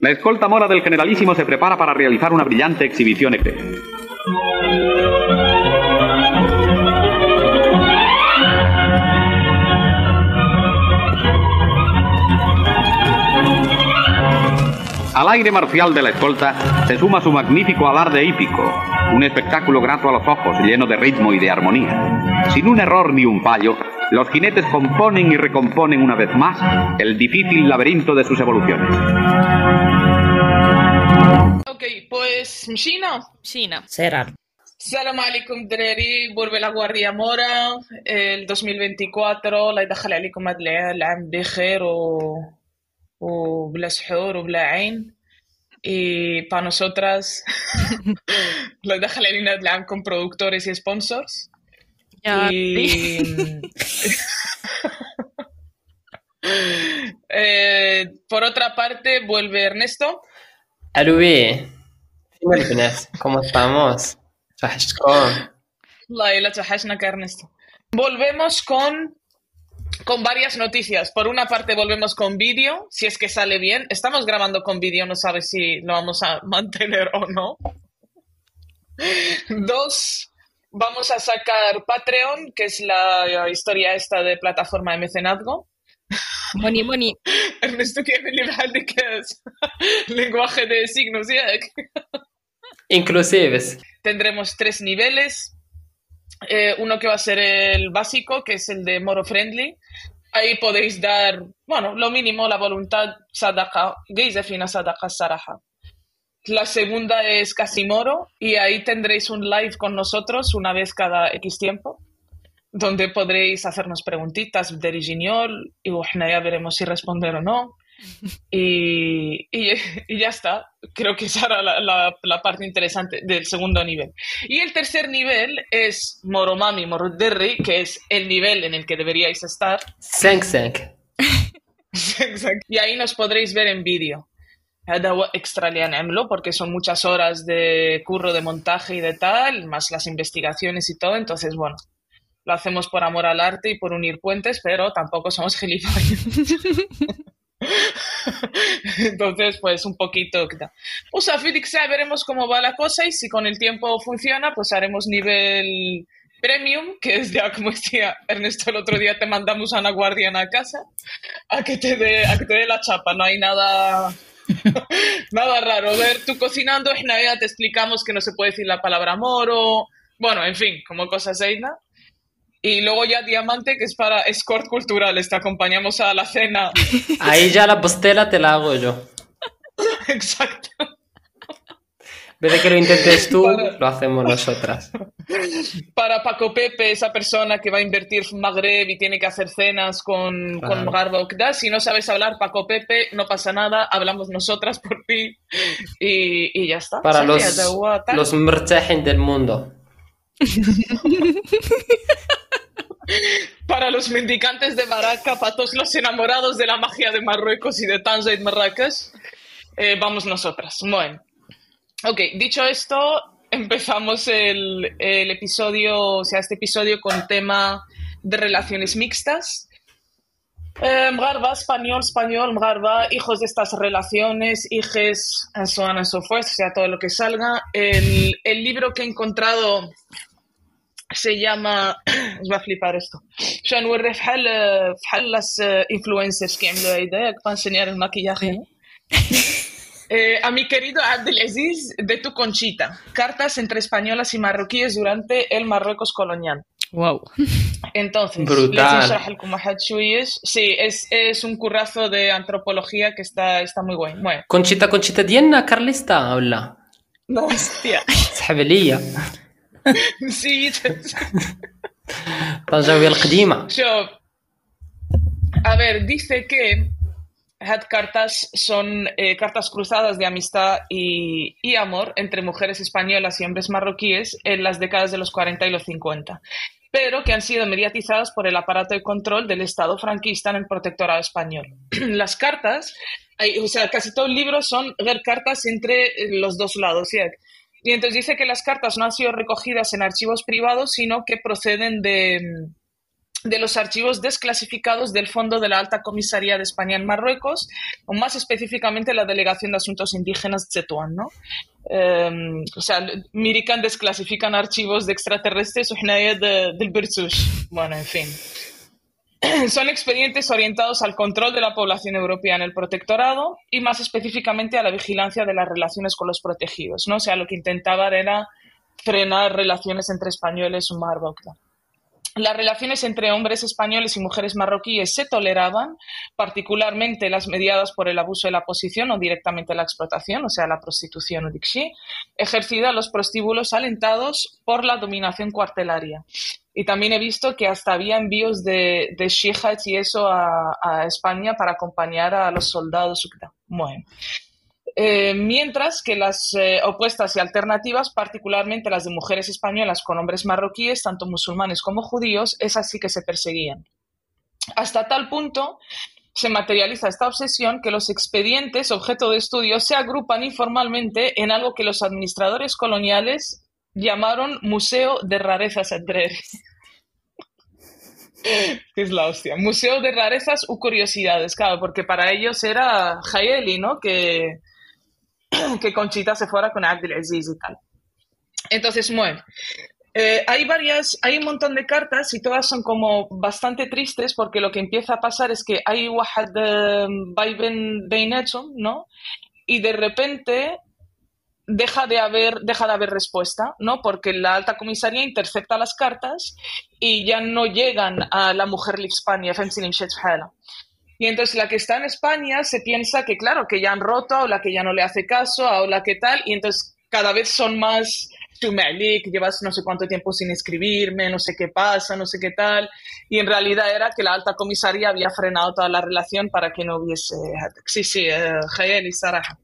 La escolta mora del generalísimo se prepara para realizar una brillante exhibición eclesiástica. Al aire marcial de la escolta se suma su magnífico alarde hípico, un espectáculo grato a los ojos, lleno de ritmo y de armonía. Sin un error ni un fallo, los jinetes componen y recomponen una vez más el difícil laberinto de sus evoluciones. Ok, pues China. China. Será. Salam alaikum دراري vuelve la Guardia Mora el 2024 الله يدخل عليكم هذا العام بخير و وبلا سحور وبلا عين y para nosotras lo يدخل علينا هذا العام con productores y sponsors y... Em, eh, por otra parte, vuelve Ernesto. Arubi, ¿cómo estamos? Ernesto. Volvemos con, con varias noticias. Por una parte, volvemos con vídeo, si es que sale bien. Estamos grabando con vídeo, no sabes si lo vamos a mantener o no. Dos, vamos a sacar Patreon, que es la historia esta de plataforma de mecenazgo. Money, money. Ernesto quiere liberar de que es lenguaje de signos, ¿sí? Inclusives. tendremos tres niveles. Eh, uno que va a ser el básico, que es el de Moro Friendly. Ahí podéis dar, bueno, lo mínimo, la voluntad, sadaqa, fina sadaqa saraja. La segunda es casi moro y ahí tendréis un live con nosotros una vez cada X tiempo, donde podréis hacernos preguntitas de original y bueno, ya veremos si responder o no. Y, y, y ya está. Creo que esa era la, la- la parte interesante del segundo nivel. Y el tercer nivel es Moromami Moroderri, que es el nivel en el que deberíais estar. 5-5. Exacto. Y ahí nos podréis ver en vídeo. هذا هو extra اللي هنعمله porque son muchas horas de curro de montaje y de tal, más las investigaciones y todo, entonces bueno, lo hacemos por amor al arte y por unir puentes, pero tampoco somos gilipollas. Entonces, pues un poquito. O sea, Felix, ya veremos cómo va la cosa y si con el tiempo funciona, pues haremos nivel premium, que es ya como decía Ernesto el otro día, te mandamos a una guardiana a casa a que te dé, a que te dé la chapa. No hay nada, Nada raro. Ver, tú cocinando es Navidad, te explicamos que no se puede decir la palabra moro. Bueno, en fin, como cosas Eina. Y luego ya Diamante, que es para escort cultural. Te acompañamos a la cena. Ahí ya la postela te la hago yo. Exacto vez que lo intentes tú, para... lo hacemos nosotras. Para Paco Pepe, esa persona que va a invertir en Magreb y tiene que hacer cenas con, claro. con Garba si no sabes hablar, Paco Pepe, no pasa nada, hablamos nosotras por ti y, y ya está. Para los, los del mundo. Para los mendicantes de Baraka, para todos los enamorados de la magia de Marruecos y de Tanza y Marrakech, eh, vamos nosotras. Bueno. Ok, dicho esto, empezamos el, el episodio, o sea, este episodio con tema de relaciones mixtas. Eh, Mgarba, español, español, Mgarba, hijos de estas relaciones, hijes, and so on and so forth, o sea, todo lo que salga. El, el libro que he encontrado se llama os va a flipar esto عشان نوري فحال فحال las eh, influencers que عملوا هيدا para enseñar el maquillaje ¿no? Eh, a mi querido Abdelaziz de tu conchita cartas entre españolas y marroquíes durante el Marruecos colonial Wow. entonces Brutal. لازم نشرح لكم واحد شويش. sí es, es un currazo de antropología que está, está muy bueno bueno كونشيتا كونشيتا ديالنا كارليستا ولا no hostia سحب عليا sí طنجاوية القديمة Yo, a ver, dice que had cartas son eh, cartas cruzadas de amistad y, y amor entre mujeres españolas y hombres marroquíes en las décadas de los 40 y los 50, pero que han sido mediatizadas por el aparato de control del Estado franquista en el protectorado español. Las cartas, hay- o sea, casi todo el libro son ver cartas entre eh, los dos lados. ¿sí? Y entonces dice que las cartas no han sido recogidas en archivos privados, sino que proceden de, de los archivos desclasificados del Fondo de la Alta Comisaría de España en Marruecos, o más específicamente la Delegación de Asuntos Indígenas de Tetuán, ¿no? Eh, o sea, Mirican desclasifican archivos de extraterrestres de, del Bersush. Bueno, en fin. Son expedientes orientados al control de la población europea en el protectorado y más específicamente a la vigilancia de las relaciones con los protegidos, ¿no? O sea, lo que intentaban era frenar relaciones entre españoles y Marruecos. Las relaciones entre hombres españoles y mujeres marroquíes se toleraban, particularmente las mediadas por el abuso de la posición o directamente la explotación, o sea, la prostitución o dixi, ejercida a los prostíbulos alentados por la dominación cuartelaria. Y también he visto que hasta había envíos de, de y eso a, a, España para acompañar a los soldados. Bueno. Eh, mientras que las eh, opuestas y alternativas, particularmente las de mujeres españolas con hombres marroquíes, tanto musulmanes como judíos, esas sí que se perseguían. Hasta tal punto se materializa esta obsesión que los expedientes objeto de estudio se agrupan informalmente en algo que los administradores coloniales llamaron Museo de Rarezas Adrere. es la hostia. Museo de Rarezas u Curiosidades, claro, porque para ellos era Jaeli, ¿no? Que, que Conchita se fuera con Abdelaziz y tal. Entonces, bueno, eh, hay varias, hay un montón de cartas y todas son como bastante tristes porque lo que empieza a pasar es que hay Wahad Baiben Beinetson, ¿no? Y de repente deja de haber deja de haber respuesta, ¿no? Porque la alta comisaría intercepta las cartas y ya no llegan a la mujer Hispania, y entonces la que está en España se piensa que, claro, que ya han roto, o la que ya no le hace caso, o la que tal, y entonces cada vez son más que llevas no sé cuánto tiempo sin escribirme, no sé qué pasa, no sé qué tal. Y en realidad era que la alta comisaría había frenado toda la relación para que no hubiese. Sí, sí, eh, y Saraja.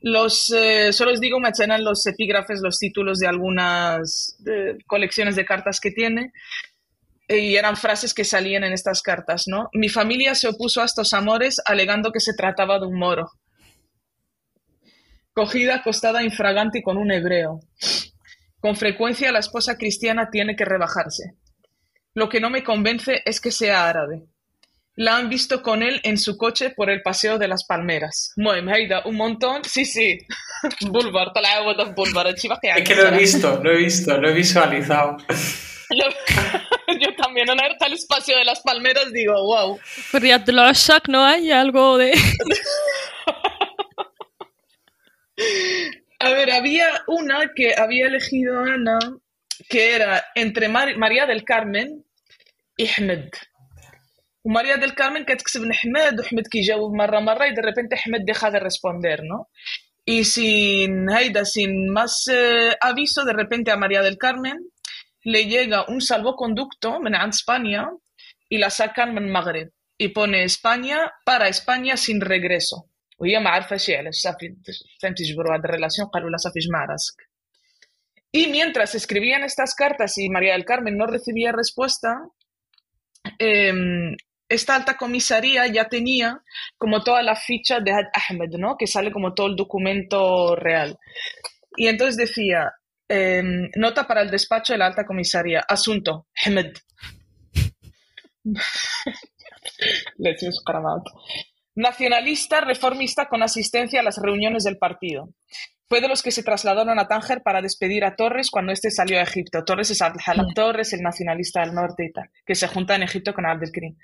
Los, eh, solo os digo, me echaron los epígrafes, los títulos de algunas colecciones de cartas que tiene y eran frases que salían en estas cartas, ¿no? Mi familia se opuso a estos amores alegando que se trataba de un moro. Cogida, acostada, infragante y con un hebreo. Con frecuencia la esposa cristiana tiene que rebajarse. Lo que no me convence es que sea árabe. La han visto con él en su coche por el paseo de las palmeras. un montón. Sí, sí. Boulevard, Es que lo he visto, lo he visto, lo he visualizado. Yo también, en el espacio de las palmeras, digo, wow. Riyad del Ashak, ¿no hay algo de...? A ver, había una que había elegido Ana, que era entre María del Carmen y Ahmed. María del Carmen que تكتب Ahmed, Ahmed que مرة مرة y de repente Ahmed deja de responder, ¿no? Y sin Haida, sin más eh, aviso, de repente a María del Carmen le llega un salvoconducto en España y la sacan en Magreb y pone España para España sin regreso. Y mientras escribían estas cartas y María del Carmen no recibía respuesta, em, esta alta comisaría ya tenía como toda la ficha de Ahmed, ¿no? que sale como todo el documento real. Y entonces decía, Em, nota para el despacho de la alta comisaría. Asunto. Nacionalista, reformista con asistencia a las reuniones del partido. Fue de los que se trasladaron a Tánger para despedir a Torres cuando éste salió a Egipto. Torres es Abdelhalak Torres, el nacionalista del norte y tal, que se junta en Egipto con Abdelkrim.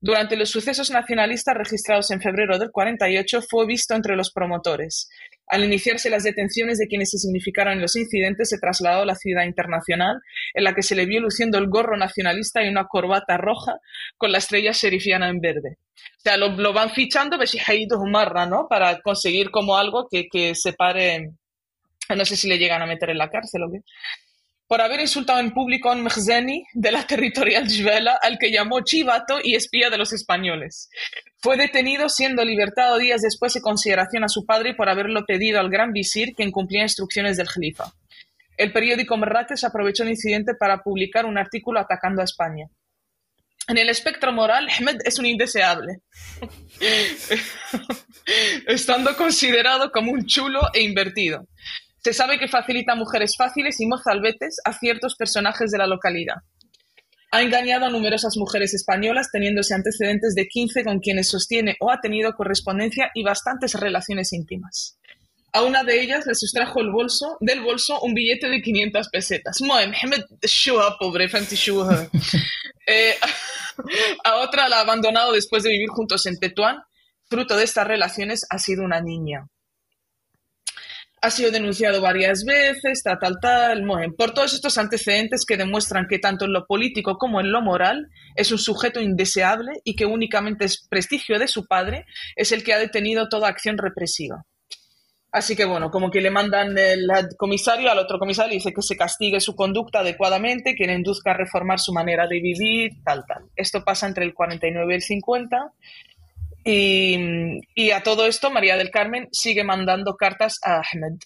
Durante los sucesos nacionalistas registrados en febrero del 48 fue visto entre los promotores. Al iniciarse las detenciones de quienes se significaron los incidentes, se trasladó a la ciudad internacional, en la que se le vio luciendo el gorro nacionalista y una corbata roja con la estrella sherifiana en verde. O sea, lo, van fichando ¿no? Para conseguir como algo que, que separe, no sé si le llegan a meter en la cárcel o qué por haber insultado en público a un Mkhzeni de la territorial Jvela, al que llamó chivato y espía de los españoles. Fue detenido siendo libertado días después de consideración a su padre por haberlo pedido al gran visir que incumplía instrucciones del Jalifa. El periódico Merrates aprovechó el incidente para publicar un artículo atacando a España. En el espectro moral, Ahmed es un indeseable, estando considerado como un chulo e invertido. Se sabe que facilita mujeres fáciles y mozalbetes a ciertos personajes de la localidad. Ha engañado a numerosas mujeres españolas, teniéndose antecedentes de 15 con quienes sostiene o ha tenido correspondencia y bastantes relaciones íntimas. A una de ellas le sustrajo el bolso, del bolso un billete de 500 pesetas. pobre, eh, a otra la ha abandonado después de vivir juntos en Tetuán. Fruto de estas relaciones ha sido una niña ha sido denunciado varias veces, tal, tal, tal, por todos estos antecedentes que demuestran que tanto en lo político como en lo moral es un sujeto indeseable y que únicamente es prestigio de su padre, es el que ha detenido toda acción represiva. Así que bueno, como que le mandan el comisario al otro comisario y dice que se castigue su conducta adecuadamente, que le induzca a reformar su manera de vivir, tal, tal. Esto pasa entre el 49 y el 50 y, a todo esto, María del Carmen sigue mandando cartas a Ahmed.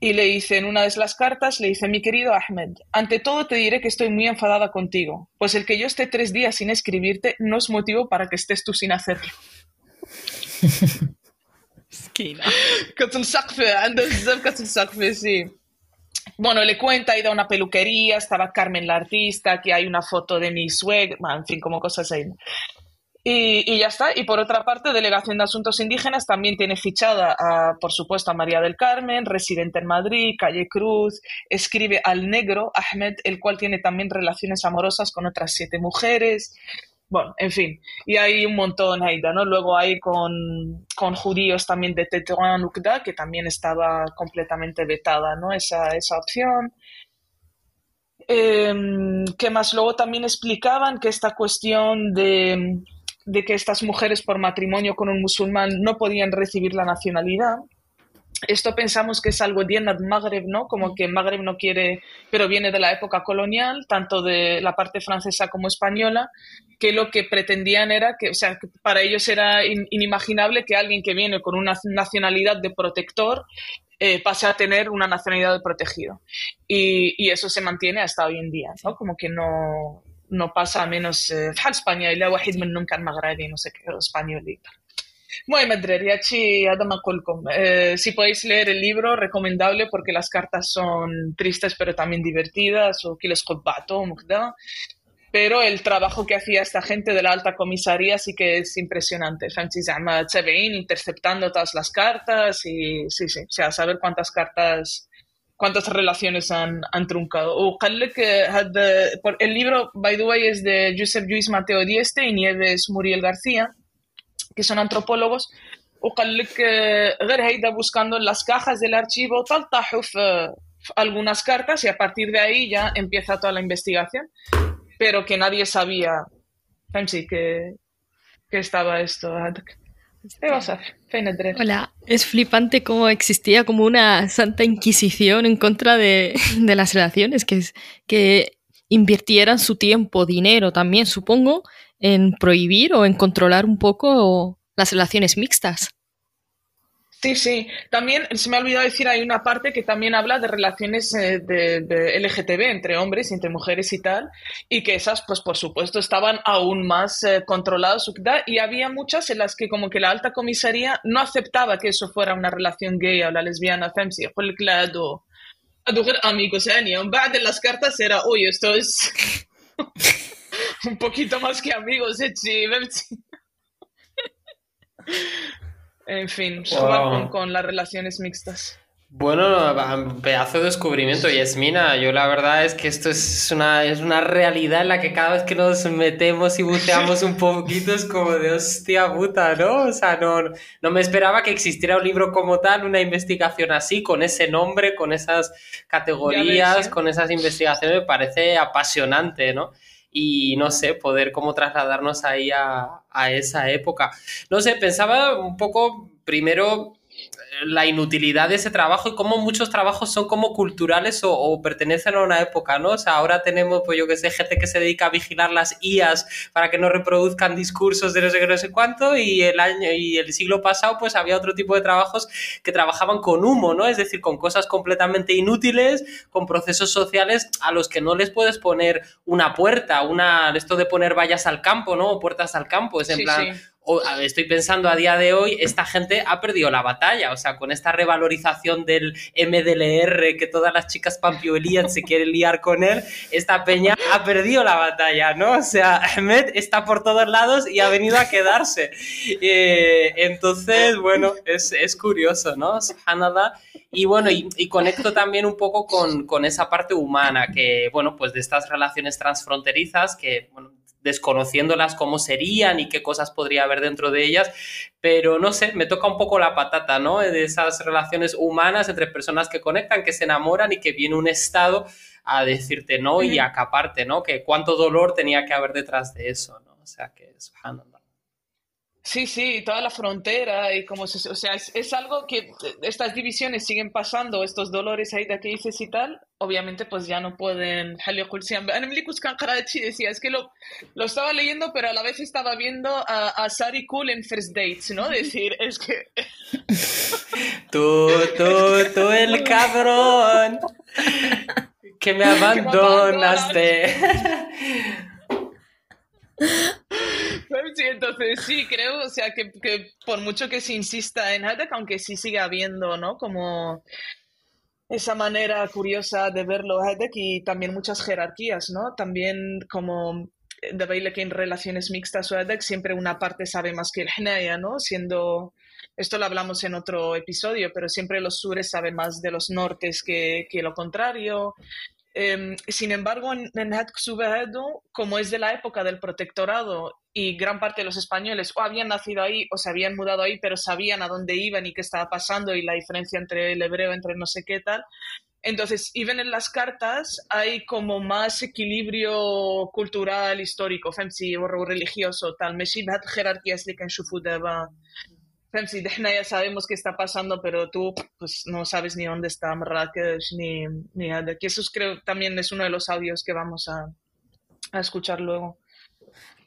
Y le dice en una de las cartas, le dice, mi querido Ahmed, ante todo te diré que estoy muy enfadada contigo, pues el que yo esté tres días sin escribirte no es motivo para que estés tú sin hacerlo. sí. Bueno, le cuenta, ha ido a una peluquería, estaba Carmen la artista, que hay una foto de mi suegra, en fin, como cosas ahí. Y, ya está. Y por otra parte, Delegación de Asuntos Indígenas también tiene fichada, por supuesto, a María del Carmen, residente en Madrid, Calle Cruz, escribe al negro Ahmed, el cual tiene también relaciones amorosas con otras siete mujeres. Bueno, en fin, y hay un montón ahí, ¿no? Luego hay con, con judíos también de Tetuán Ukda, que también estaba completamente vetada, ¿no? Esa, esa opción. Eh, ¿Qué más? Luego también explicaban que esta cuestión de de que estas mujeres por matrimonio con un musulmán no podían recibir la nacionalidad. Esto pensamos que es algo de Magreb, ¿no? Como que Magreb no quiere, pero viene de la época colonial, tanto de la parte francesa como española, que lo que pretendían era que, o sea, para ellos era inimaginable que alguien que viene con una nacionalidad de protector eh, pase a tener una nacionalidad de protegido. Y, y, eso se mantiene hasta hoy en día, ¿no? Como que no, no pasa a menos eh, بحال اسبانيا الا واحد منهم كان مغربي no sé qué español y tal المهم الدراري هادشي هذا ما نقولكم si podéis leer el libro recomendable porque las cartas son tristes pero también divertidas o que les وكذا pero el trabajo que hacía esta gente de la alta comisaría sí que es impresionante. فهمتي زعما interceptando todas las cartas y sí, sí, o sea, saber cuántas cartas cuántas relaciones han, han truncado. El libro, by the way, es de Josep Luis Mateo Dieste y Nieves Muriel García, que son antropólogos. O que ido buscando en las cajas del archivo algunas cartas y a partir de ahí ya empieza toda la investigación, pero que nadie sabía que, que estaba esto. Hola, es flipante cómo existía como una santa inquisición en contra de, las relaciones, que, que invirtieran su tiempo, dinero también, supongo, en prohibir o en controlar un poco las relaciones mixtas. Sí, sí. También se me ha olvidado decir, hay una parte que también habla de relaciones eh, de, LGTB entre hombres y entre mujeres y tal, y que esas, pues por supuesto, estaban aún más eh, controladas. Y había muchas en las que como que la alta comisaría no aceptaba que eso fuera una relación gay o la lesbiana, femsi, claro, amigos, de las cartas era, uy, esto es un poquito más que amigos, eh, en fin, con, las relaciones mixtas. Bueno, pedazo de descubrimiento, Yasmina. Yo la verdad es que esto es una, es una realidad en la que cada vez que nos metemos y buceamos un poquito es como de hostia puta, ¿no? O sea, no, no me esperaba que existiera un libro como tal, una investigación así, con ese nombre, con esas categorías, ¿eh? con esas investigaciones. Me parece apasionante, ¿no? Y no sé, poder como trasladarnos ahí a, a esa época. No sé, pensaba un poco primero la inutilidad de ese trabajo y cómo muchos trabajos son como culturales o, pertenecen a una época, ¿no? O sea, ahora tenemos, pues yo que sé, gente que se dedica a vigilar las IAS para que no reproduzcan discursos de no sé qué, no sé cuánto y el año y el siglo pasado pues había otro tipo de trabajos que trabajaban con humo, ¿no? Es decir, con cosas completamente inútiles, con procesos sociales a los que no les puedes poner una puerta, una esto de poner vallas al campo, ¿no? O puertas al campo, es en plan, estoy pensando a día de hoy, esta gente ha perdido la batalla, o sea, con esta revalorización del MDLR, que todas las chicas pampiolían se quieren liar con él, esta peña ha perdido la batalla, ¿no? O sea, Ahmed está por todos lados y ha venido a quedarse. Eh, entonces, bueno, es, es curioso, ¿no? Hanada. Y bueno, y, conecto también un poco con, con, esa parte humana, que, bueno, pues de estas relaciones transfronterizas, que, bueno, desconociéndolas cómo serían y qué cosas podría haber dentro de ellas, pero no sé, me toca un poco la patata, ¿no? De esas relaciones humanas entre personas que conectan, que se enamoran y que viene un estado a decirte no y a acaparte, ¿no? Que cuánto dolor tenía que haber detrás de eso, ¿no? O sea, que es Sí, sí, toda la frontera y como se, o sea, es, algo que estas divisiones siguen pasando, estos dolores ahí de que dices y tal, obviamente pues ya no pueden decía, es que lo, lo estaba leyendo pero a la vez estaba viendo a, a Sari Cool en First Dates, ¿no? Decir, es que... tú, tú, tú el cabrón que me abandonaste. Sí, entonces sí, creo, o sea, que, que, por mucho que se insista en Haddock, aunque sí siga habiendo, ¿no? Como esa manera curiosa de verlo Haddock y también muchas jerarquías, ¿no? También como de baile que en relaciones mixtas o Haddock siempre una parte sabe más que el Hnaya, ¿no? Siendo, esto lo hablamos en otro episodio, pero siempre los sures saben más de los nortes que, que lo contrario. Em, sin embargo, en, en como es de la época del protectorado y gran parte de los españoles o habían nacido ahí o se habían mudado ahí, pero sabían a dónde iban y qué estaba pasando y la diferencia entre el hebreo, entre no sé qué tal. Entonces, even en las cartas hay como más equilibrio cultural, histórico, religioso, tal. jerarquías en si ya sabemos qué está pasando, pero tú pues no sabes ni dónde está Marrakech ni, ni que Eso creo también es uno de los audios que vamos a, a escuchar luego.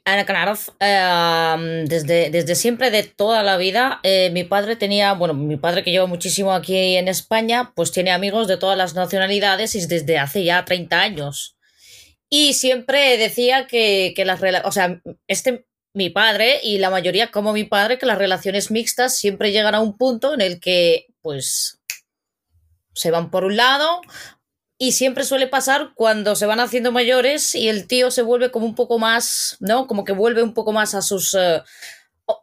Ana claro, em, desde, desde siempre, de toda la vida, eh, mi padre tenía, bueno, mi padre que lleva muchísimo aquí en España, pues tiene amigos de todas las nacionalidades y desde hace ya 30 años. Y siempre decía que, que las relaciones, o sea, este, mi padre y la mayoría como mi padre que las relaciones mixtas siempre llegan a un punto en el que pues se van por un lado y siempre suele pasar cuando se van haciendo mayores y el tío se vuelve como un poco más, ¿no? Como que vuelve un poco más a sus... Eh,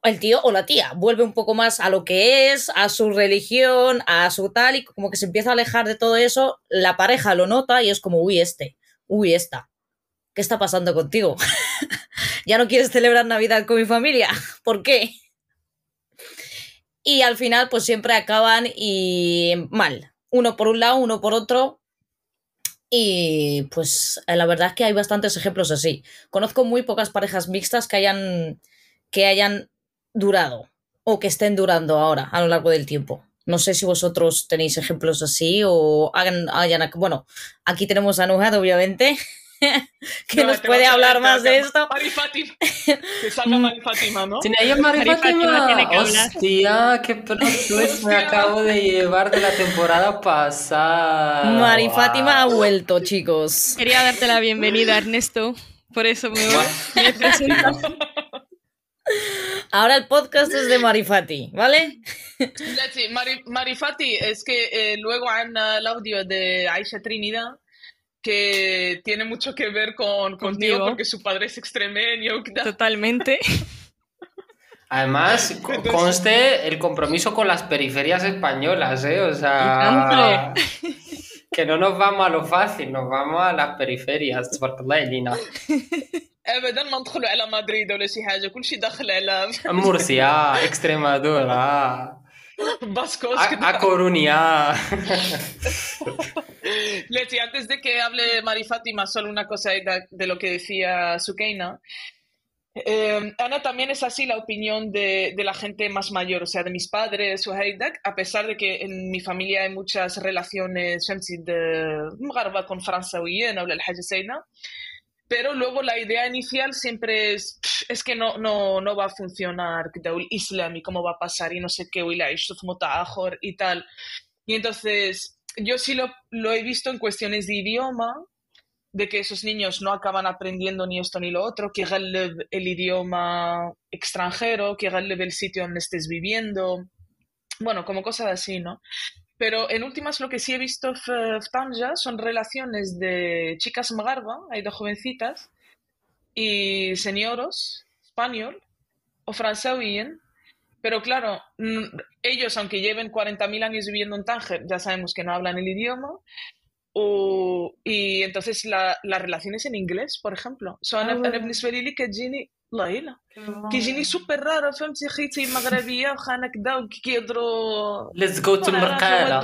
el tío o la tía vuelve un poco más a lo que es, a su religión, a su tal, y como que se empieza a alejar de todo eso, la pareja lo nota y es como, uy, este, uy, esta, ¿qué está pasando contigo? ¿Ya no quieres celebrar Navidad con mi familia? ¿Por qué? Y al final, pues siempre acaban y mal. Uno por un lado, uno por otro. Y pues la verdad es que hay bastantes ejemplos así. Conozco muy pocas parejas mixtas que hayan, que hayan durado o que estén durando ahora a lo largo del tiempo. No sé si vosotros tenéis ejemplos así o hagan, hayan, bueno, aquí tenemos a Nuhad, obviamente, que nos puede hablar más de esto. Mari Fátima. Que salga Mari Fátima, ¿no? Tiene ella Mari, Fátima. Tiene que Hostia, qué plot me acabo de llevar de la temporada pasada. Mari Fátima ha vuelto, chicos. Quería darte la bienvenida, Ernesto. Por eso me, me presento. Ahora el podcast es de Marifati, ¿vale? Marifati, es que eh, luego hay el audio de Aisha Trinidad que tiene mucho que ver con contigo porque su padre es extremeño. Totalmente. Además, conste el compromiso con las periferias españolas, ¿eh? O sea, que no nos vamos a lo fácil, nos vamos a las periferias. ابدا ما ندخلوا على مدريد ولا شي حاجه كل شيء داخل على مرسيا اكستريمادورا Vascos. A, a Coruña. Leti, antes de que hable Mari Fátima, solo una cosa de, lo que decía Sukeina. Eh, Ana, también es así la opinión de, de, la gente más mayor, o sea, de mis padres o a pesar de que en mi familia hay muchas relaciones de con Francia o pero luego la idea inicial siempre es, es que no, no, no va a funcionar el Islam y cómo va a pasar y no sé qué, y tal. Y entonces yo sí lo, lo he visto en cuestiones de idioma, de que esos niños no acaban aprendiendo ni esto ni lo otro, que el idioma extranjero, que el sitio donde estés viviendo, bueno, como cosas así, ¿no? Pero en últimas lo que sí he visto в Tanja son relaciones de chicas magarba, hay de jovencitas, y señoros, español o francés Pero claro, ellos, aunque lleven 40.000 años viviendo en Tánger, ya sabemos que no hablan el idioma. O, y entonces la, las relaciones en inglés, por ejemplo. Son ah, bueno. بالنسبة لي كتجيني والله إلا كيجيني سوبر رارة فهمتي خيتي مغربية وخانا كدا وكيهضروا Let's go to Mercala.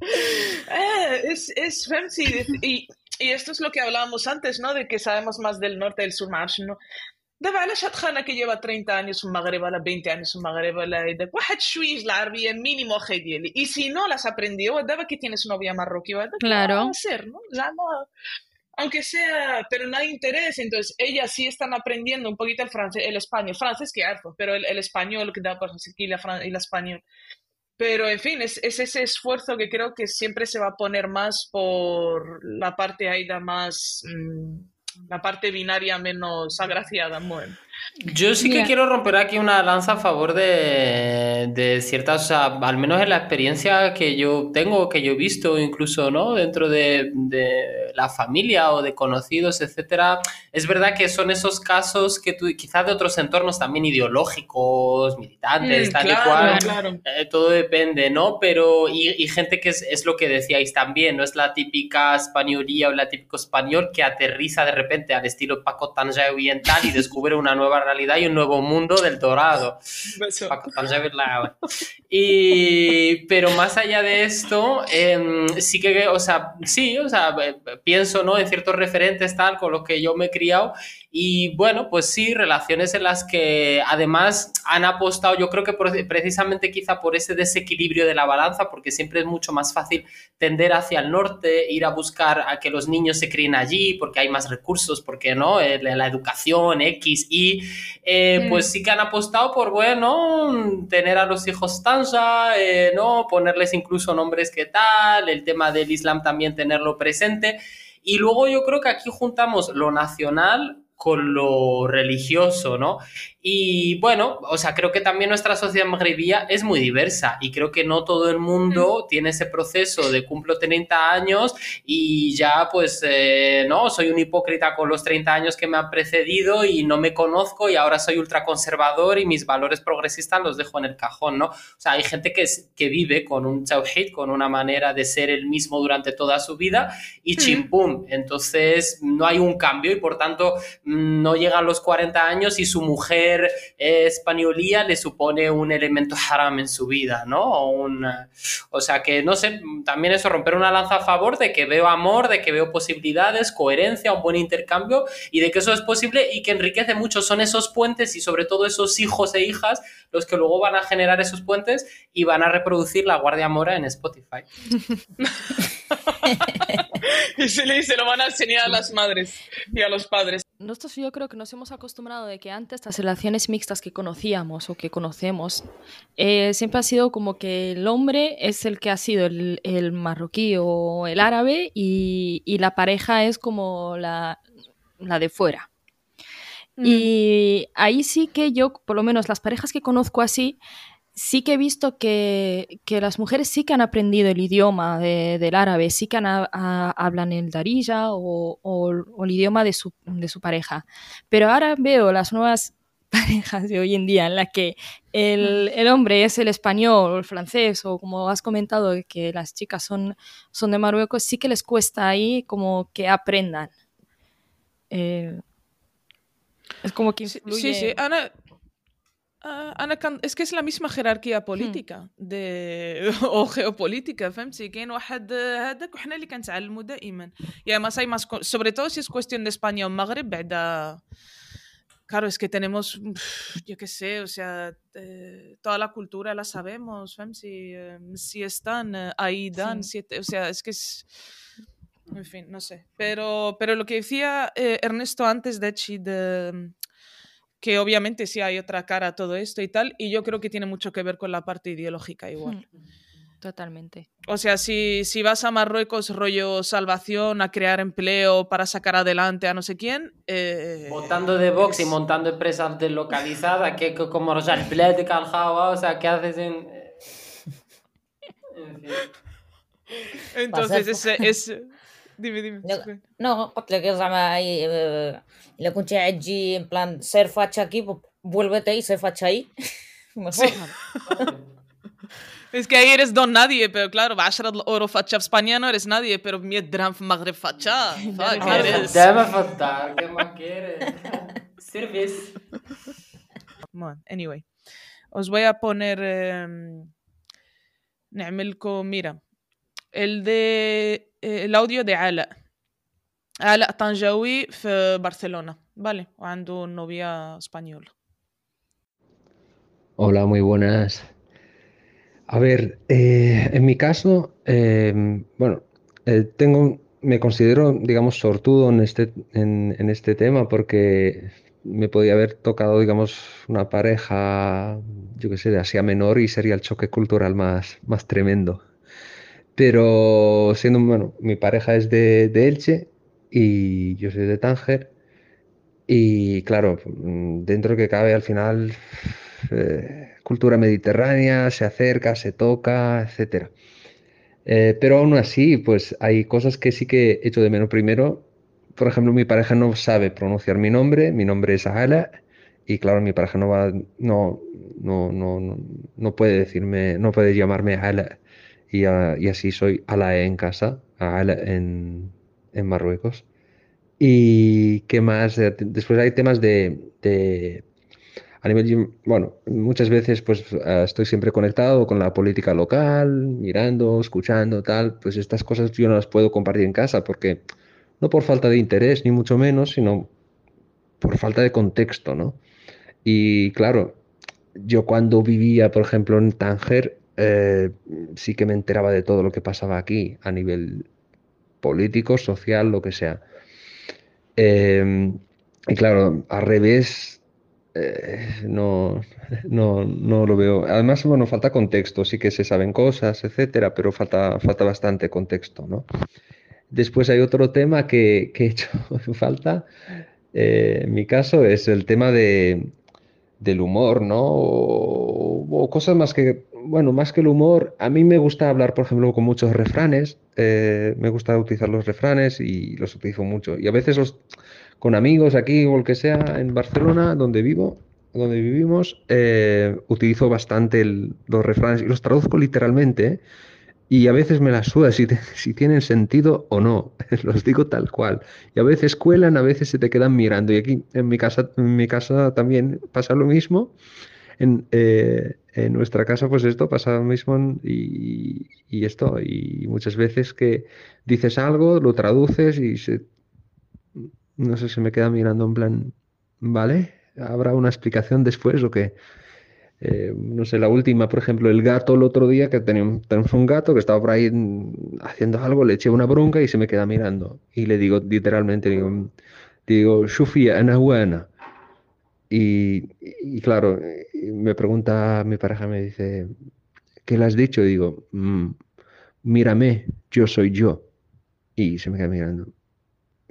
Eh, es, es fancy. Y, y esto es lo que hablábamos antes, ¿no? De que sabemos más del norte del sur, más, ¿no? دابا علاش هاد خانه كيجيبها 30 años في المغرب ولا 20 años في المغرب ولا يدك واحد شويش العربيه مينيمو اخي ديالي y si no las aprendió دابا كي tienes novia marroquí وهذاك Claro. va a ser no زعما aunque sea pero no hay interés entonces ellas sí están aprendiendo un poquito el francés el español francés que harto pero el, el español que da pues aquí la fran- y el español pero en fin es, es ese esfuerzo que creo que siempre se va a poner más por la parte aida más mm, la parte binaria menos agraciada bueno. Yo sí que Mira. quiero romper aquí una lanza a favor de, de ciertas, o sea, al menos en la experiencia que yo tengo, que yo he visto, incluso, ¿no? Dentro de, de la familia o de conocidos, etcétera. Es verdad que son esos casos que tú, quizás de otros entornos también ideológicos, militantes, Mm, tal y claro, cual. claro. Eh, todo depende, ¿no? Pero, y, y gente que es, es lo que decíais también, no es la típica españolía o la típico español que aterriza de repente al estilo Paco Tanja oriental y descubre una nueva realidad y un nuevo mundo del dorado. Y, pero más allá de esto, em, sí que, o sea, sí, o sea, eh, pienso, ¿no? En ciertos referentes tal con los que yo me he criado y bueno, pues sí, relaciones en las que además han apostado, yo creo que por- precisamente quizá por ese desequilibrio de la balanza, porque siempre es mucho más fácil tender hacia el norte, ir a buscar a que los niños se críen allí, porque hay más recursos, porque no, Eh, la educación, X, Y, eh, Mm. pues sí que han apostado por, bueno, tener a los hijos tanja, eh, ¿no? Ponerles incluso nombres que tal, el tema del Islam también tenerlo presente. Y luego yo creo que aquí juntamos lo nacional con lo religioso, ¿no? Y bueno, o sea, creo que también nuestra sociedad magrebía es muy diversa y creo que no todo el mundo tiene ese proceso de cumplo 30 años y ya pues, eh, no, soy un hipócrita con los 30 años que me han precedido y no me conozco y ahora soy ultraconservador y mis valores progresistas los dejo en el cajón, ¿no? O sea, hay gente que, es- que vive con un tawhid, con una manera de ser el mismo durante toda su vida y chimpum. Entonces no hay un cambio y por tanto mm, no llega a los 40 años y su mujer españolía le supone un elemento haram en su vida, ¿no? O, un, eh, o sea que no sé, también eso, romper una lanza a favor de que veo amor, de que veo posibilidades, coherencia, un buen intercambio y de que eso es posible y que enriquece mucho. Son esos puentes y sobre todo esos hijos e hijas los que luego van a generar esos puentes y van a reproducir la Guardia Mora en Spotify. Y se, le, se lo van a enseñar a las madres y a los padres. Nosotros yo creo que nos hemos acostumbrado de que antes las relaciones mixtas que conocíamos o que conocemos eh, siempre ha sido como que el hombre es el que ha sido el, el marroquí o el árabe y, y la pareja es como la, la de fuera. Y ahí sí que yo, por lo menos las parejas que conozco así, sí que he visto que, que las mujeres sí que han aprendido el idioma de- del árabe, sí que han a- a- hablan el darija o, o- o el idioma de su, de su pareja. Pero ahora veo las nuevas parejas de hoy en día en la que el, el hombre es el español o el francés o como has comentado que las chicas son, son de Marruecos, sí que les cuesta ahí como que aprendan. Eh, es como que influye... sí, sí. Ana, ah, Ana كان- es que es la misma jerarquía política de او geopolítica فهمتي كاين واحد هذاك وحنا اللي كنتعلموا دائما يا ما hay más co- sobre todo si es cuestión de España o Magreb بعدا Claro, es que tenemos, pf, yo qué sé, o sea, eh, toda la cultura la sabemos, فهمتي Eh, si están eh, ahí, dan, Sí. si- o sea, es que es, en fin, no sé. Pero, pero lo que decía eh, Ernesto antes de Echi, de, que obviamente sí hay otra cara a todo esto y tal, y yo creo que tiene mucho que ver con la parte ideológica igual. Totalmente. O sea, si, si vas a Marruecos, rollo salvación, a crear empleo para sacar adelante a no sé quién. Eh, Votando de Vox y montando empresas deslocalizadas, que que como o sea, el bled de Caljaba, o sea, ¿qué haces en...? eh, en fin. Entonces, es, es- Dime, dime. No, no قلت لك زعما أي- آه، إلا كنت قاعد تجي en plan ser facha aquí pues, vuélvete y ser facha ahí mejor Es que ahí eres don nadie, pero claro, بعشرة الأورو facha في España no eres nadie, pero 100 dirham في المغرب facha. Fuck, claro. eres. Déjame faltar, ¿qué más quieres? Sirves. Bueno, anyway. Os voy a poner. em, نعملكم mira. El de. eh, el audio de Ala. Ala طنجاوي في برشلونة. Vale. وعنده novia española. Hola, muy buenas. A ver, eh, en mi caso, eh, bueno, eh, tengo, me considero, digamos, sortudo en este, en, en este tema porque me podía haber tocado, digamos, una pareja, yo qué sé, de Asia Menor y sería el choque cultural más, más tremendo. Pero siendo, bueno, mi pareja es de, de Elche y yo soy de Tánger. Y claro, mm, dentro que cabe al final, eh, cultura mediterránea, se acerca, se toca, etcétera. Eh, pero aún así, pues hay cosas que sí que echo de menos. Primero, por ejemplo, mi pareja no sabe pronunciar mi nombre, mi nombre es Ala, y claro, mi pareja no va, no, no, no, no, no puede decirme, no puede llamarme Ala, y, ah, y así soy Ala en casa, en, en Marruecos. ¿Y qué más? Eh, Después hay temas de, de- a nivel, bueno, muchas veces pues eh, estoy siempre conectado con la política local, mirando, escuchando, tal, pues estas cosas yo no las puedo compartir en casa porque no por falta de interés, ni mucho menos, sino por falta de contexto, ¿no? Y claro, yo cuando vivía, por ejemplo, en Tánger, eh, sí que me enteraba de todo lo que pasaba aquí a nivel político, social, lo que sea. Eh, y claro, al revés, eh, no, no, no lo veo. Además, bueno, falta contexto, sí que se saben cosas, etcétera, pero falta, falta bastante contexto, ¿no? Después hay otro tema que, que he hecho falta, eh, en mi caso, es el tema de, del humor, ¿no? O, o cosas más que, bueno, más que el humor, a mí me gusta hablar, por ejemplo, con muchos refranes, eh, me gusta utilizar los refranes y los utilizo mucho. Y a veces los, con amigos aquí o el que sea en Barcelona, donde vivo, donde vivimos, eh, utilizo bastante los refranes y los traduzco literalmente. Y a veces me la suda si, si tienen sentido o no. Los digo tal cual. Y a veces cuelan, a veces se te quedan mirando. Y aquí en mi casa, en mi casa también pasa lo mismo. En, eh, en nuestra casa, pues esto pasa lo mismo y, y esto. Y muchas veces que dices algo, lo traduces y se, no sé, se me queda mirando en plan, ¿vale? ¿Habrá una explicación después o qué? Eh, no sé, la última, por ejemplo, el gato el otro día, que teníamos, tenemos un gato que estaba por ahí haciendo algo, le eché una bronca y se me queda mirando. Y le digo, literalmente, digo, digo, Shufia, ana buena. Y, claro, me pregunta mi pareja, me dice, ¿qué le has dicho? Digo, "Mm, mírame, yo soy yo. Y se me queda mirando.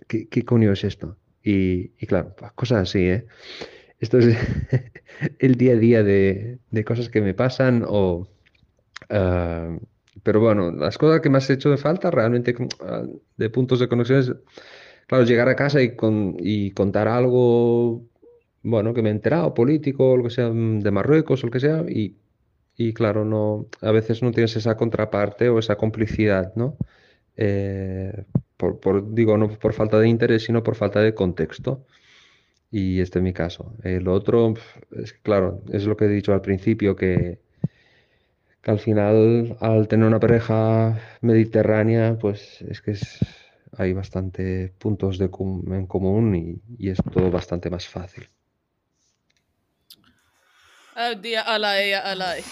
¿Qué, qué coño es esto? Y, y claro, pues cosas así, ¿eh? Esto es el día a día de, de cosas que me pasan o... ah, pero bueno, las cosas que más he hecho de falta realmente ah, de puntos de conexión es, claro, llegar a casa y, con, y contar algo, bueno, que me he enterado, político, lo que sea, mm, de Marruecos o lo que sea, y, claro, no, a veces no tienes esa contraparte o esa complicidad, ¿no? Eh, por, digo, no por falta de interés, sino por falta de contexto. Y este es mi caso. El otro, es claro, es lo que he dicho al principio, que, que al final, al tener una pareja mediterránea, pues es que es- hay bastante puntos de en común y es todo bastante más fácil. Día alay, ya alay.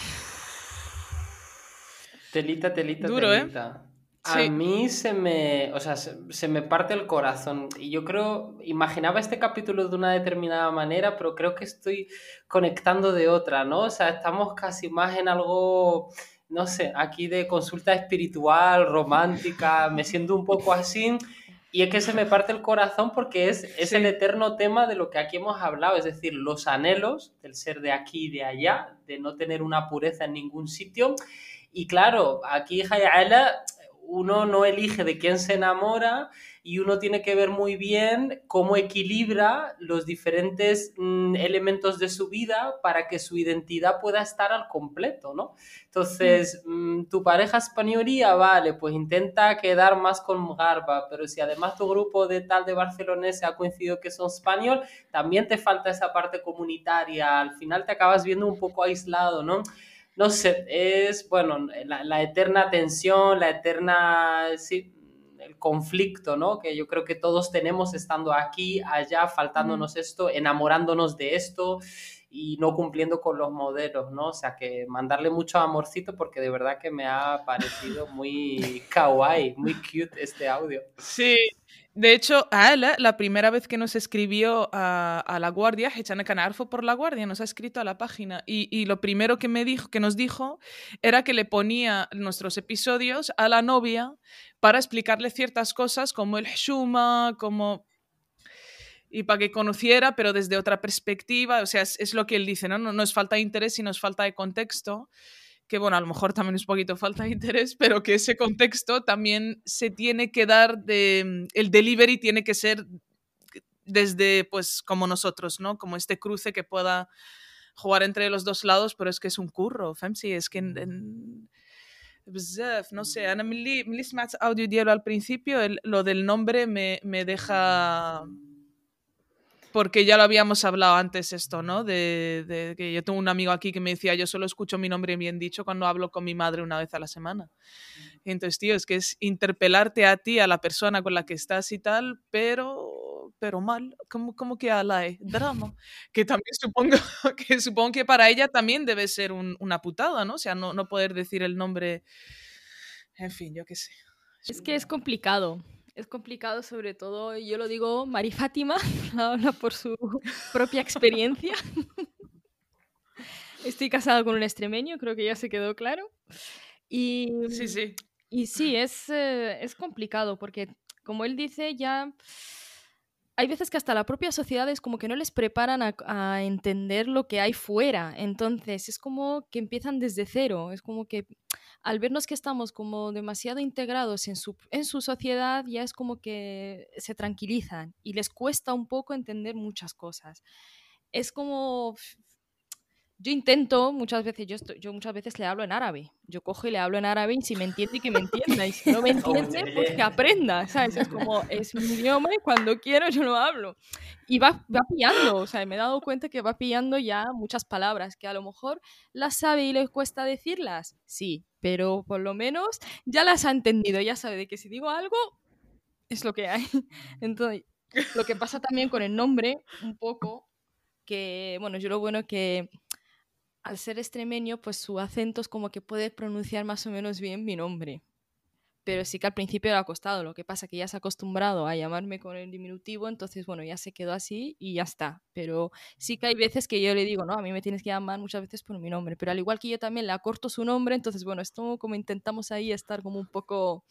Telita, telita, Duro, ¿eh? telita. A Sí. mí se me, o sea, se, se me parte el corazón. Y yo creo, imaginaba este capítulo de una determinada manera, pero creo que estoy conectando de otra, ¿no? O sea, estamos casi más en algo no sé, aquí de consulta espiritual, romántica, me siento un poco así. Y es que se me parte el corazón porque es, es el eterno tema de lo que aquí hemos hablado, es decir, los anhelos del ser de aquí y de allá, de no tener una pureza en ningún sitio. Y claro, aquí Hayala, uno no elige de quién se enamora y uno tiene que ver muy bien cómo equilibra los diferentes mm, elementos de su vida para que su identidad pueda estar al completo, ¿no? Entonces, mm, tu pareja españolía, vale, pues intenta quedar más con Garba, pero si además tu grupo de tal de se ha coincidido que son español, también te falta esa parte comunitaria, al final te acabas viendo un poco aislado, ¿no? No sé, es, bueno, la, la eterna tensión, la eterna, sí, el conflicto, ¿no? Que yo creo que todos tenemos estando aquí, allá, faltándonos esto, enamorándonos de esto y no cumpliendo con los modelos, ¿no? O sea, que mandarle mucho amorcito porque de verdad que me ha parecido muy kawaii, muy cute este audio. Sí, de hecho, Ala, la primera vez que nos escribió a, la Guardia, Hechana Canarfo por la Guardia, nos ha escrito a la página y, lo primero que, me dijo, que nos dijo era que le ponía nuestros episodios a la novia para explicarle ciertas cosas como el Shuma, como y para que conociera, pero desde otra perspectiva, o sea, es, lo que él dice, ¿no? ¿no? No es falta de interés, sino es falta de contexto que bueno, a lo mejor también es poquito falta de interés, pero que ese contexto también se tiene que dar de, el delivery tiene que ser desde, pues, como nosotros, ¿no? Como este cruce que pueda jugar entre los dos lados, pero es que es un curro, Femsi, es que en, no sé, Ana milli audio al principio, lo del nombre me, me deja porque ya lo habíamos hablado antes esto, ¿no? De, que yo tengo un amigo aquí que me decía, yo solo escucho mi nombre bien dicho cuando hablo con mi madre una vez a la semana. entonces, tío, es que es interpelarte a ti, a la persona con la que estás y tal, pero, pero mal, como, como que a la drama, que también supongo que, supongo que para ella también debe ser una putada, ¿no? O sea, no, no poder decir el nombre, en fin, yo qué sé. Es que es complicado es complicado, sobre todo, yo lo digo, Mari Fátima habla por su propia experiencia. Estoy casada con un extremeño, creo que ya se quedó claro. Y sí, sí. Y sí, es, eh, es complicado porque, como él dice, ya hay veces que hasta la propia sociedad es como que no les preparan a, entender lo que hay fuera. Entonces es como que empiezan desde cero. Es como que al vernos que estamos como demasiado integrados en su, en su sociedad, ya es como que se tranquilizan y les cuesta un poco entender muchas cosas. Es como yo intento muchas veces, yo, yo muchas veces le hablo en árabe. Yo cojo y le hablo en árabe y si me entiende, que me entienda. Y si no me entiende, pues que aprenda, ¿sabes? Es como, es mi idioma y cuando quiero yo lo hablo. Y va, va pillando, o sea, me he dado cuenta que va pillando ya muchas palabras que a lo mejor las sabe y le cuesta decirlas. Sí, pero por lo menos ya las ha entendido, ya sabe de que si digo algo, es lo que hay. Entonces, lo que pasa también con el nombre, un poco, que, bueno, yo lo bueno que al ser extremeño, pues su acento es como que puede pronunciar más o menos bien mi nombre. Pero sí que al principio le ha costado, lo que pasa que ya se ha acostumbrado a llamarme con el diminutivo, entonces bueno, ya se quedó así y ya está. Pero sí que hay veces que yo le digo, no, a mí me tienes que llamar muchas veces por mi nombre, pero al igual que yo también le acorto su nombre, entonces bueno, esto como intentamos ahí estar como un poco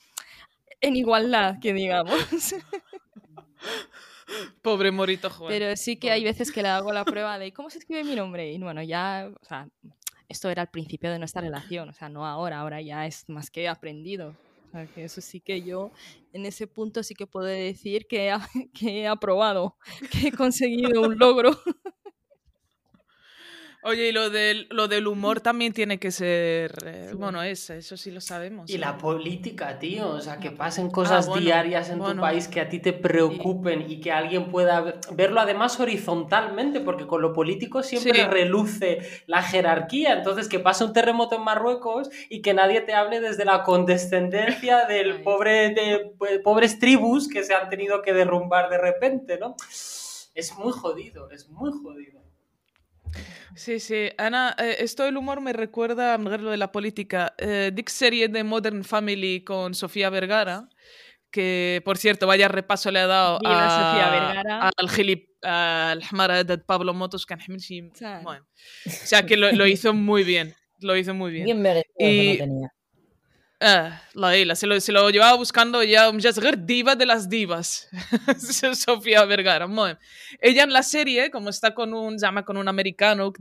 en igualdad, que digamos. Pobre Morito Juan. Pero sí que hay veces que le hago la prueba de cómo se escribe mi nombre. Y bueno, ya, o sea, esto era al principio de nuestra relación, o sea, no ahora, ahora ya es más que aprendido. O sea, que eso sí que yo en ese punto sí que puedo decir que, que he aprobado, que he conseguido un logro. Oye, y lo del, lo del humor también tiene que ser. Eh, bueno, es, eso sí lo sabemos. Y la política, tío. O sea, que pasen ah, cosas diarias en tu país que a ti te preocupen y que alguien pueda verlo además horizontalmente, porque con lo político siempre reluce la jerarquía. Entonces, que pase un terremoto en Marruecos y que nadie te hable desde la condescendencia del pobre, de, pues, pobres tribus que se han tenido que derrumbar de repente, ¿no? Es muy jodido, es muy jodido. Sí, sí. Ana, eh, esto del humor me recuerda a lo de la política. Eh, Dick serie de Modern Family con Sofía Vergara, que por cierto, vaya repaso le ha dado a, Sofía Vergara. al gilip, al de Pablo Motos, que bueno. O sea, que lo, lo hizo muy bien. Lo hizo muy bien. Bien merecido Y- que no tenía. Ah, la Ila, se lo, se lo, llevaba buscando ya, ya es diva de las divas, Sofía Vergara. Bueno, ella en la serie, como está con un, llama con un americano,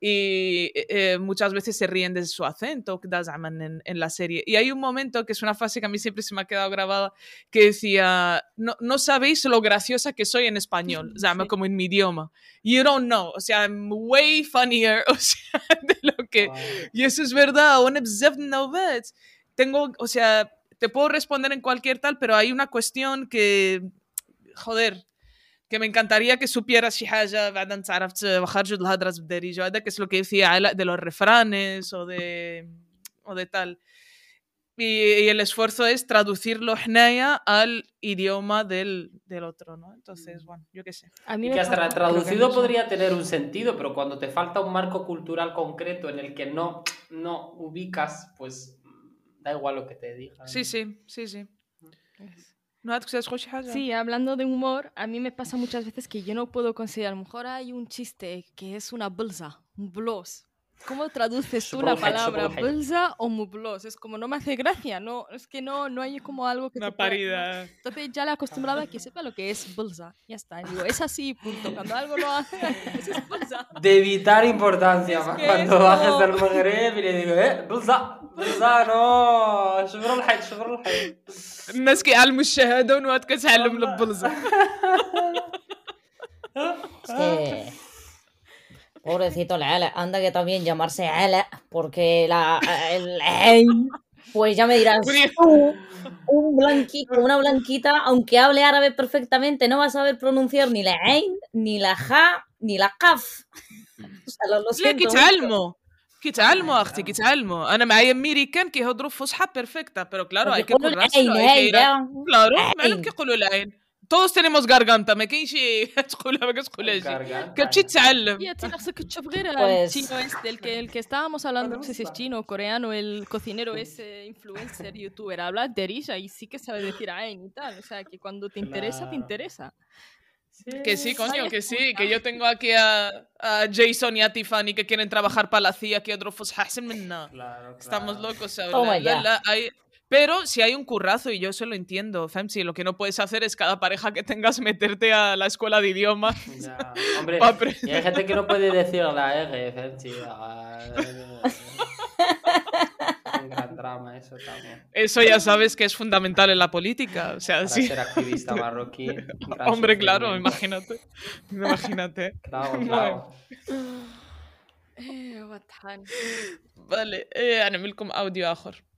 y eh, eh, muchas veces se ríen de su acento en, en la serie. Y hay un momento que es una frase que a mí siempre se me ha quedado grabada, que decía, no, no sabéis lo graciosa que soy en español, sí. como en mi idioma. You don't know, o sea, I'm way funnier, o sea, de lo que... Wow. Y eso es verdad, tengo, o sea, te puedo responder en cualquier tal, pero hay una cuestión que, joder, que me encantaría que supieras شي حاجة بعد انت عرفت وخرجوا الهضرة بالدارجة هذا que es lo que decía علاء de los refranes o de o de tal. Y, y el esfuerzo es traducirlo حنايا al idioma del, del otro, ¿no? Entonces, bueno, yo qué sé. A mí Y me que hasta pasa- traducido creo que podría tener un sentido, pero cuando te falta un marco cultural concreto en el que no, no ubicas, pues mm, da igual lo que te digan. Sí, sí, sí, sí. No. Sí, hablando de humor, a mí me pasa muchas veces que yo no puedo conseguir, a lo mejor hay un chiste que es una bolsa, un blos, ¿Cómo traduces tú la Subrojet, palabra subrojet. bolsa o mublos? Es como no me hace gracia, no, es que no, no hay como algo que Una se pueda- parida. Entonces ya la he acostumbrado a que sepa lo que es bolsa. Ya está. Digo, es así, punto. Cuando algo lo hace, pues es bolsa. De evitar importancia, Es pa- que cuando es bajes como- del Magreb y le digo, eh, Bulza, Bulza, no, شبر الحي شبر الحي الناس كيعلموا الشهاده ونواد كتعلم البلزه Es que. Pobrecito el Ale. Anda que también llamarse Ale, porque la, el Ain, pues ya me dirás tú, un blanquito, una blanquita, aunque hable árabe perfectamente, no va a saber pronunciar ni la Ain, ni la Ja, ni la Kaf. O sea, lo, lo لا siento mucho. كيتعلموا كيتعلموا اختي كيتعلموا انا معايا ميريكان كيهضروا فصحى بيرفكتا pero claro hay que يقولوا currárselo العين hay que ir a- هيدا claro عين. معلوم كيقولوا العين todos tenemos garganta ما كاينش تقولها ما كتقولهاش كتمشي تتعلم Y a ti no sé qué tchop غير Pues- el chino este, el que, el que estábamos hablando, no sé si es chino o coreano, el cocinero ese, influencer, youtuber, habla de risa y sí que sabe decir ain y tal. O sea, que cuando te interesa, te Claro. interesa. Que sí, coño, Vaya que sí, puta. que yo tengo aquí a, a Jason y a Tiffany que quieren trabajar para la CIA que otro fosja احسن منا Claro, Estamos claro. locos ahora. Toma La- ya. la- hay- pero si hay un currazo, y yo eso lo entiendo, Femsi, lo que no puedes hacer es cada pareja que tengas meterte a la escuela de idiomas. Hombre, hay gente que no puede decir la R, Femsi. Drama, eso, también. eso ya sabes que es fundamental en la política. O sea, sí. ser activista marroquí. Hombre, claro, imagínate. Imagínate. Claro, claro. Vale, vale. Eh, audio mejor.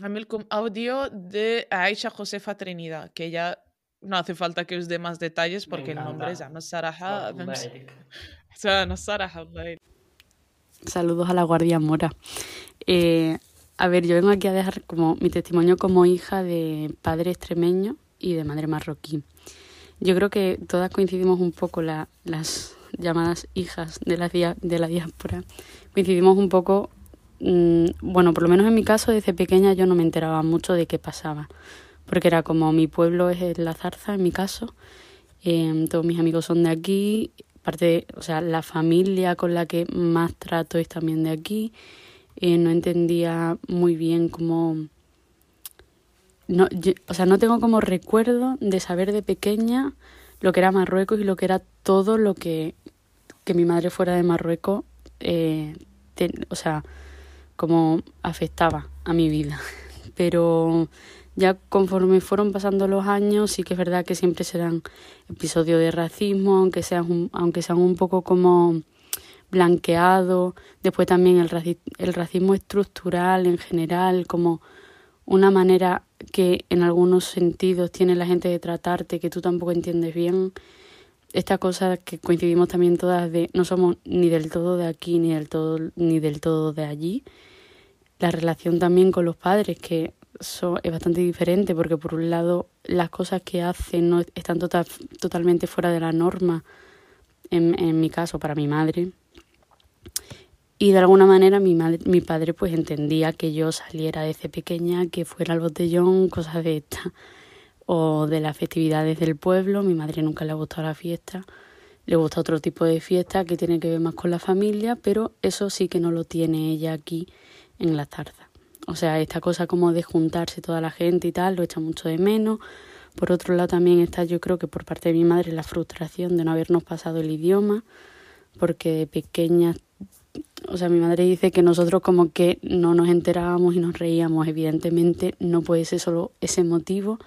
Amilcum audio de Aisha Josefa Trinidad, que ya no hace falta que os dé más detalles porque el nombre es Anasaraja. Saludos a la Guardia Mora. Eh, a ver, yo vengo aquí a dejar como mi testimonio como hija de padre extremeño y de madre marroquí. Yo creo que todas coincidimos un poco, la, las llamadas hijas de la, de la diáspora, coincidimos un poco mm, bueno, por lo menos en mi caso, desde pequeña yo no me enteraba mucho de qué pasaba, porque era como mi pueblo es la zarza, en mi caso, Em, todos mis amigos son de aquí, parte de- o sea, la familia con la que más trato es también de aquí. Eh, no entendía muy bien cómo... No, yo- o sea, no tengo como recuerdo de saber de pequeña lo que era Marruecos y lo que era todo lo que, que mi madre fuera de Marruecos, eh, o sea, como afectaba a mi vida. Pero ya conforme fueron pasando los años, sí que es verdad que siempre se dan episodios de racismo, aunque sean un, aunque sean un poco como blanqueados. Después también el, el racismo estructural en general, como una manera que en algunos sentidos tiene la gente de tratarte que tú tampoco entiendes bien. Esta cosa que coincidimos también todas de no somos ni del todo de aquí ni del todo ni del todo de allí. La relación también con los padres que eso es bastante diferente porque por un lado las cosas que hacen no están total- totalmente fuera de la norma en, mi caso para mi madre. Y de alguna manera mi madre, mi padre pues entendía que yo saliera desde pequeña, que fuera al botellón, cosas de esta, o de las festividades del pueblo. Mi madre nunca le ha gustado la fiesta, le gusta otro tipo de fiesta que tiene que ver más con la familia, pero eso sí que no lo tiene ella aquí en la tarza. O sea, esta cosa como de juntarse toda la gente y tal, lo echa mucho de menos. Por otro lado también está yo creo que por parte de mi madre la frustración de no habernos pasado el idioma, porque de pequeña, o sea, mi madre dice que nosotros como que no nos enterábamos y nos reíamos, evidentemente no puede ser solo ese motivo,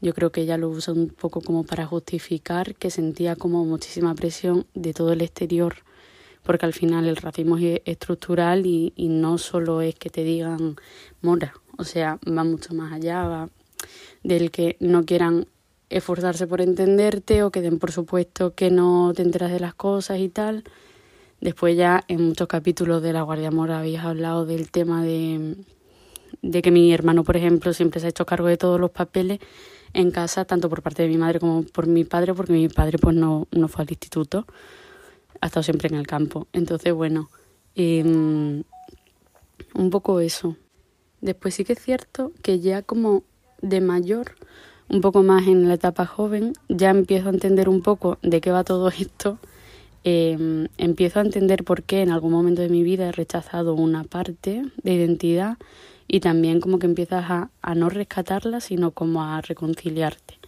yo creo que ella lo usa un poco como para justificar que sentía como muchísima presión de todo el exterior, porque al final el racismo es estructural y, no solo es que te digan mora, o sea, va mucho más allá, va del que no quieran esforzarse por entenderte o que den por supuesto que no te enteras de las cosas y tal. Después ya en muchos capítulos de La Guardia Mora habéis hablado del tema de, de que mi hermano, por ejemplo, siempre se ha hecho cargo de todos los papeles en casa, tanto por parte de mi madre como por mi padre, porque mi padre pues no, no fue al instituto, ha estado siempre en el campo. Entonces, bueno, em, un poco eso. Después sí que es cierto que ya como de mayor, un poco más en la etapa joven, ya empiezo a entender un poco de qué va todo esto. Em, empiezo a entender por qué en algún momento de mi vida he rechazado una parte de identidad y también como que empiezas a, no rescatarla, sino como a reconciliarte.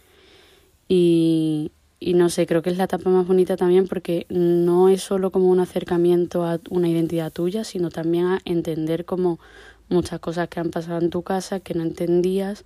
Y, y no sé, creo que es la etapa más bonita también porque no es solo como un acercamiento a una identidad tuya, sino también a entender como muchas cosas que han pasado en tu casa que no entendías,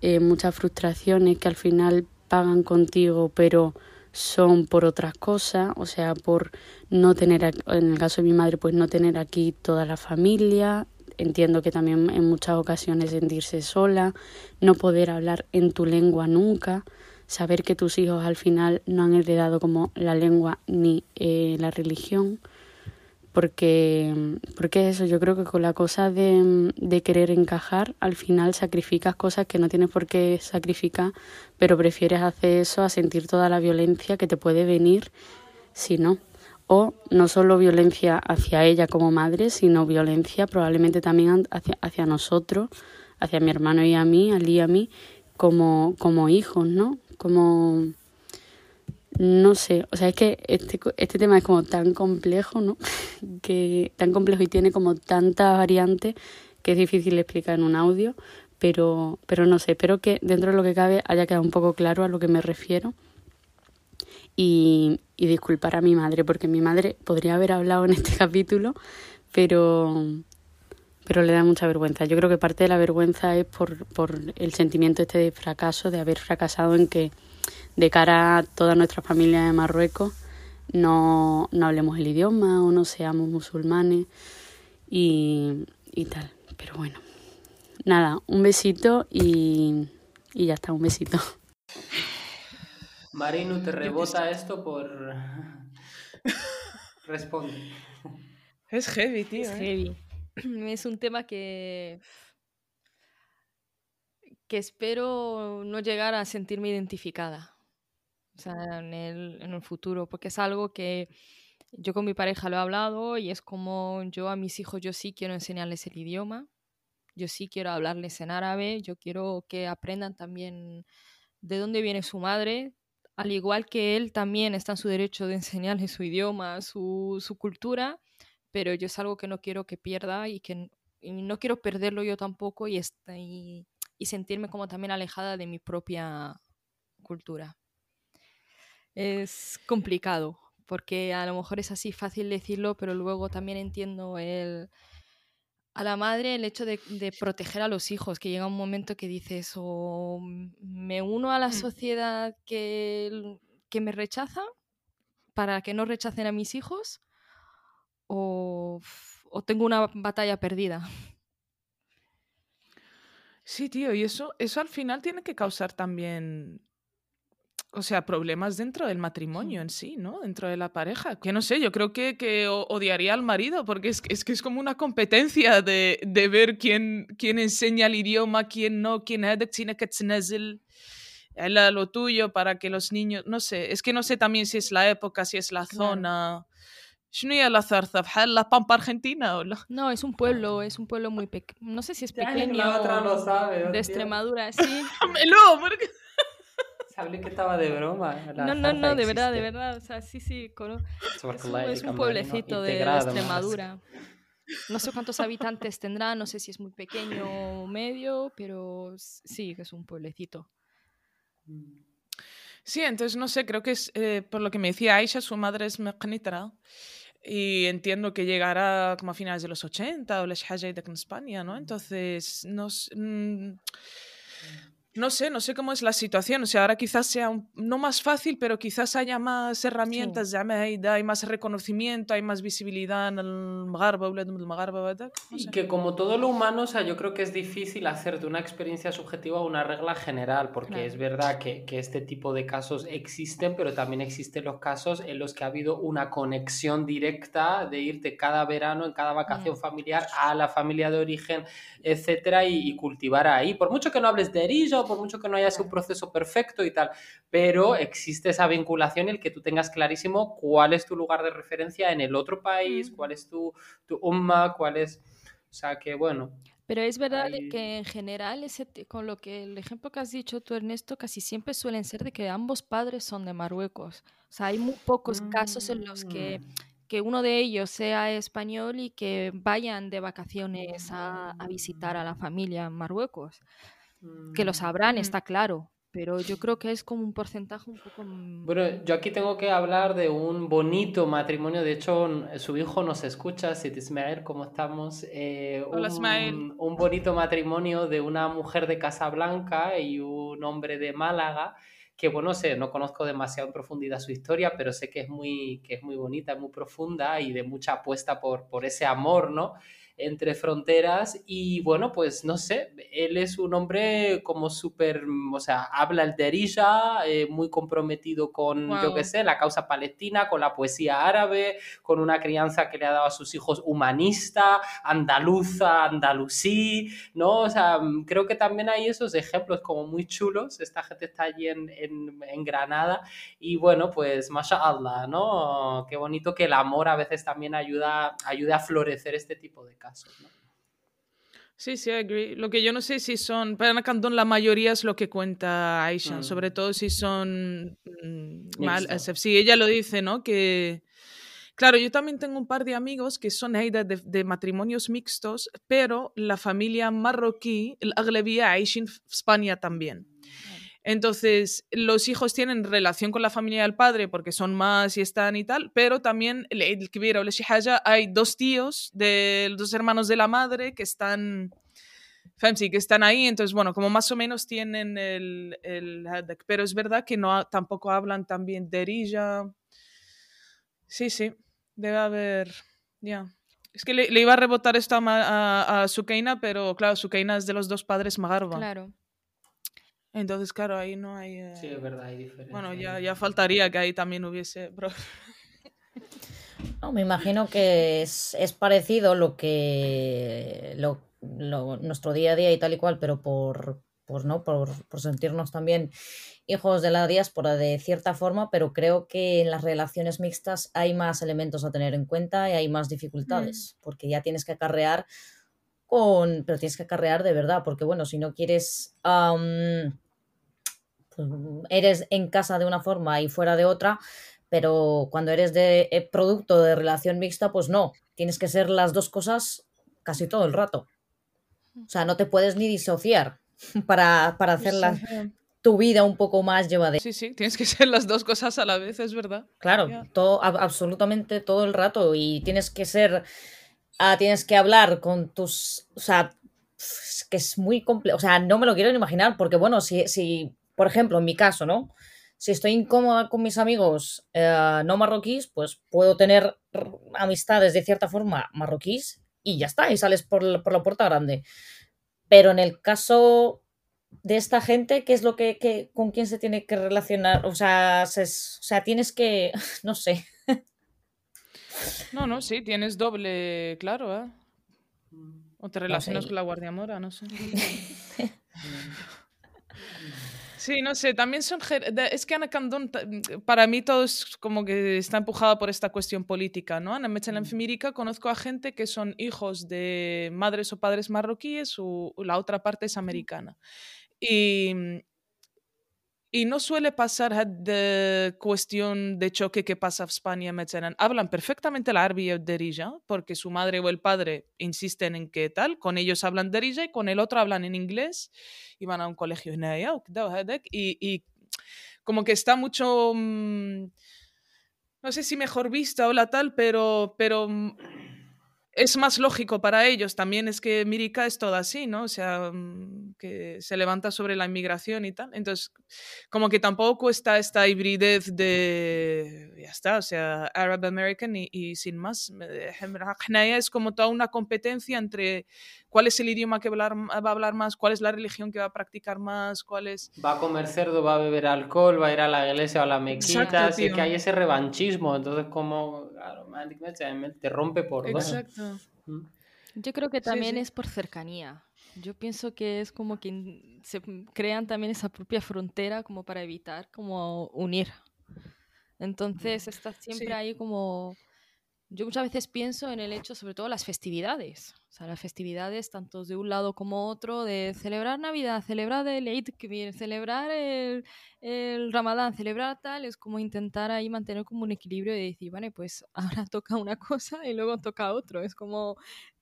eh, muchas frustraciones que al final pagan contigo, pero son por otras cosas, o sea, por no tener, en el caso de mi madre, pues no tener aquí toda la familia, entiendo que también en muchas ocasiones sentirse sola, no poder hablar en tu lengua nunca, saber que tus hijos al final no han heredado como la lengua ni eh, la religión, porque, porque eso, yo creo que con la cosa de, de querer encajar, al final sacrificas cosas que no tienes por qué sacrificar, pero prefieres hacer eso a sentir toda la violencia que te puede venir si no o no solo violencia hacia ella como madre, sino violencia probablemente también hacia, hacia nosotros, hacia mi hermano y a mí, a y a mí, como, como hijos, ¿no? Como, no sé, o sea, es que este, este tema es como tan complejo, ¿no? que tan complejo y tiene como tantas variantes que es difícil explicar en un audio, pero, pero no sé, espero que dentro de lo que cabe haya quedado un poco claro a lo que me refiero y, disculpar a mi madre, porque mi madre podría haber hablado en este capítulo, pero, pero le da mucha vergüenza. Yo creo que parte de la vergüenza es por, por el sentimiento este de fracaso, de haber fracasado en que de cara a toda nuestra familia de Marruecos no, no hablemos el idioma o no seamos musulmanes y, y tal. Pero bueno, nada, un besito y, y ya está, un besito. Marino, ¿te rebota esto por...? Responde. Es heavy, tío. Es ¿eh? heavy. Es un tema que que espero no llegar a sentirme identificada en el, en el futuro, porque es algo que yo con mi pareja lo he hablado y es como yo a mis hijos yo sí quiero enseñarles el idioma, yo sí quiero hablarles en árabe, yo quiero que aprendan también de dónde viene su madre, al igual que él también está en su derecho de enseñarle su idioma, su, su cultura, pero yo es algo que no quiero que pierda y que y no quiero perderlo yo tampoco y, y, y sentirme como también alejada de mi propia cultura. Es complicado, porque a lo mejor es así fácil decirlo, pero luego también entiendo el, a la madre el hecho de, de, proteger a los hijos, que llega un momento que dices, o me uno a la sociedad que, que me rechaza para que no rechacen a mis hijos, o, o tengo una batalla perdida. Sí, tío, y eso, eso al final tiene que causar también o sea, problemas dentro del matrimonio en sí, ¿no? Dentro de la pareja. Que no sé, yo creo que, que odiaría al marido porque es, es, que es como una competencia de, de ver quién, quién enseña el idioma, quién no, quién tiene que lo tuyo para que los niños, no sé, es que no sé también si es la época, si es la zona. La zarza? ¿La Pampa Argentina o la... No, es un pueblo, es un pueblo muy pequeño. No sé si es pequeño. La otra lo sabe. De Extremadura, sí. ¡Melo! Porque... Hablé que estaba de broma. la No, no, no, de verdad, de verdad. O sea, sí, sí. Es un, es pueblecito de. Extremadura. No sé cuántos habitantes tendrá, no sé si es muy pequeño o medio, pero sí, que es un pueblecito. Sí, entonces no sé, creo que es eh, por lo que me decía Aisha, su madre es mecnitra y entiendo que llegará como a finales de los 80 o les haya de España, ¿no? Mm. Entonces, nos... Mmm, no sé, no sé cómo es la situación. O sea, ahora quizás sea un, no más fácil, pero quizás haya más herramientas, sí. hay, hay, más reconocimiento, hay más visibilidad en el Magarba, el Y que como todo lo humano, o sea, yo creo que es difícil hacer de una experiencia subjetiva una regla general, porque es verdad que, que, este tipo de casos existen, pero también existen los casos en los que ha habido una conexión directa de irte cada verano, en cada vacación mm. familiar, a la familia de origen, etcétera, y, y, cultivar ahí. Por mucho que no hables de erizo, por mucho que no haya sido un proceso perfecto y tal, pero existe esa vinculación en el que tú tengas clarísimo cuál es tu lugar de referencia en el otro país, cuál es tu, tu umma, cuál es... O sea que bueno, Pero es verdad que en general, ese, con lo que el ejemplo que has dicho tú, Ernesto, casi siempre suelen ser de que ambos padres son de Marruecos. O sea, hay muy pocos casos en los que, Mm. que uno de ellos sea español y que vayan de vacaciones a, a visitar a la familia en Marruecos. Que lo sabrán, Mm. está claro. Pero yo creo que es como un porcentaje un poco... mm, Bueno, yo aquí tengo que hablar de un bonito matrimonio. De hecho, su hijo nos escucha, Sid Ismael, ¿cómo estamos? Eh, Hola, Ismael. un, un bonito matrimonio de una mujer de Casablanca y un hombre de Málaga. Que bueno, sé, no conozco demasiado en profundidad su historia, pero sé que es muy, que es muy bonita, muy profunda y de mucha apuesta por, por ese amor, ¿no? Entre fronteras y bueno, pues no sé, él es un hombre como súper, o sea, habla el derija, eh, muy comprometido con, yo qué sé, la causa palestina, con la poesía árabe, con una crianza que le ha dado a sus hijos humanista, andaluza, andalusí, ¿no? O sea, mm, creo que también hay esos ejemplos como muy chulos, esta gente está allí en, en, en Granada y bueno, pues mashallah, ¿no? Qué bonito que el amor a veces también ayuda, ayuda a florecer este tipo de Sí, sí, I agree. Lo que yo no sé si son, para Cantón la mayoría es lo que cuenta Aishan, mm. sobre todo si son mm, ella lo dice, ¿no? Que, claro, yo también tengo un par de amigos que son Aida de, matrimonios mixtos, pero la familia marroquí, el Aglevía, Aishin, España también. Mm. Entonces, los hijos tienen relación con la familia del padre porque son más y están y tal, pero también el Eid el-Kibir o el hay dos tíos de dos hermanos de la madre que están, fancy, que están ahí, entonces, bueno, como más o menos tienen el, el pero es verdad que no tampoco hablan también de Erilla. Sí, sí, debe haber, ya. Es que le, iba a rebotar esto a, a Sukeina, pero claro, Sukeina es de los dos padres Magarba. Claro. Entonces, claro, ahí no hay... eh, Sí, es verdad, hay diferencia. bueno, ya, ya faltaría que ahí también hubiese... No, me imagino que es, es parecido lo que lo, lo- nuestro día a día y tal y cual, pero por, por, ¿no? por, por sentirnos también hijos de la diáspora de cierta forma, pero creo que en las relaciones mixtas hay más elementos a tener en cuenta y hay más dificultades, porque ya tienes que acarrear con, pero tienes que acarrear de verdad, porque bueno, si no quieres, pues, eres en casa de una forma y fuera de otra, pero cuando eres de eh, producto de relación mixta, pues no, tienes que ser las dos cosas casi todo el rato. O sea, no te puedes ni disociar para, para hacer la- tu vida un poco más llevadera. Sí, sí, tienes que ser las dos cosas a la vez, es verdad. Claro, todo, ab- absolutamente todo el rato y tienes que ser, ah, tienes que hablar con tus, o sea, es que es muy complejo, o sea, no me lo quiero ni imaginar porque bueno, si, si, por ejemplo, en mi caso, ¿no? Si estoy incómoda con mis amigos eh, no marroquíes, pues puedo tener amistades de cierta forma marroquíes y ya está, y sales por la, por la puerta grande. Pero en el caso de esta gente, ¿qué es lo que, que- con quién se tiene que relacionar? O sea, se- o sea, tienes que, no sé. No, no, sí, tienes doble, claro, ¿eh? O te relacionas con la Guardia Mora, no sé. Sí, no sé, también son... Es que Ana Candón, ta- para mí todo es como que está empujada por esta cuestión política, ¿no? Ana Mecha en Femirica conozco a gente que son hijos de madres o padres marroquíes o la otra parte es americana. Y, y no suele pasar had, cuestión de choque que pasa en España, etc. Hablan perfectamente el árabe de Rilla, porque su madre o el padre insisten en que tal, con ellos hablan de Rilla y con el otro hablan en inglés y van a un colegio en ella, y, y como que está mucho, mm, no sé si mejor vista o la tal, pero, pero mm, es más lógico para ellos. También es que Mirica es toda así, ¿no? O sea, mm, que se levanta sobre la inmigración y tal. Entonces, como que tampoco está esta hibridez de, ya está, o sea, Arab American y, sin más. Es como toda una competencia entre cuál es el idioma que va a hablar más, cuál es la religión que va a practicar más, cuál es... Va a comer cerdo, va a beber alcohol, va a ir a la iglesia o a la mequita, así que hay ese revanchismo, entonces como, claro, te rompe por dos. Exacto. Yo creo que también es por cercanía. Yo pienso que es como que se crean también esa propia frontera como para evitar como unir. Entonces está siempre ahí como yo muchas veces pienso en el hecho, sobre todo las festividades. Sea, las festividades, tanto de un lado como otro, de celebrar Navidad, celebrar el Eid viene, celebrar el, el Ramadán, celebrar tal, es como intentar ahí mantener como un equilibrio y decir, vale, pues ahora toca una cosa y luego toca otro. Es como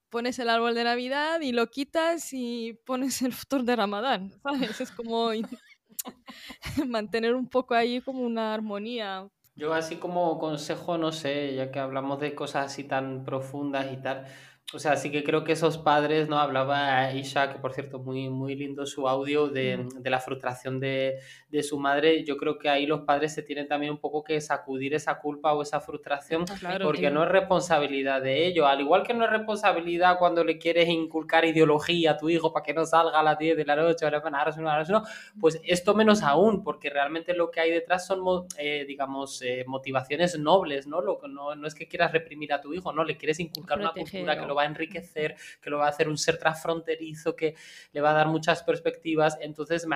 pones el árbol de Navidad y lo quitas y pones el futuro de Ramadán, ¿sabes? Es como mantener un poco ahí como una armonía yo así como consejo, no sé, ya que hablamos de cosas así tan profundas y tal, o sea, sí que creo que esos padres, ¿no? Hablaba Isha, que por cierto, muy, muy lindo su audio de, de la frustración de, de, su madre. Yo creo que ahí los padres se tienen también un poco que sacudir esa culpa o esa frustración, porque no es responsabilidad de ellos. Al igual que no es responsabilidad cuando le quieres inculcar ideología a tu hijo para que no salga a las 10 de la noche, ahora no, pues esto menos aún, porque realmente lo que hay detrás son, eh, digamos, eh, motivaciones nobles, ¿no? Lo, no, no es que quieras reprimir a tu hijo, no, le quieres inculcar una cultura que lo va a enriquecer, que lo va a hacer un ser transfronterizo, que le va a dar muchas perspectivas. Entonces,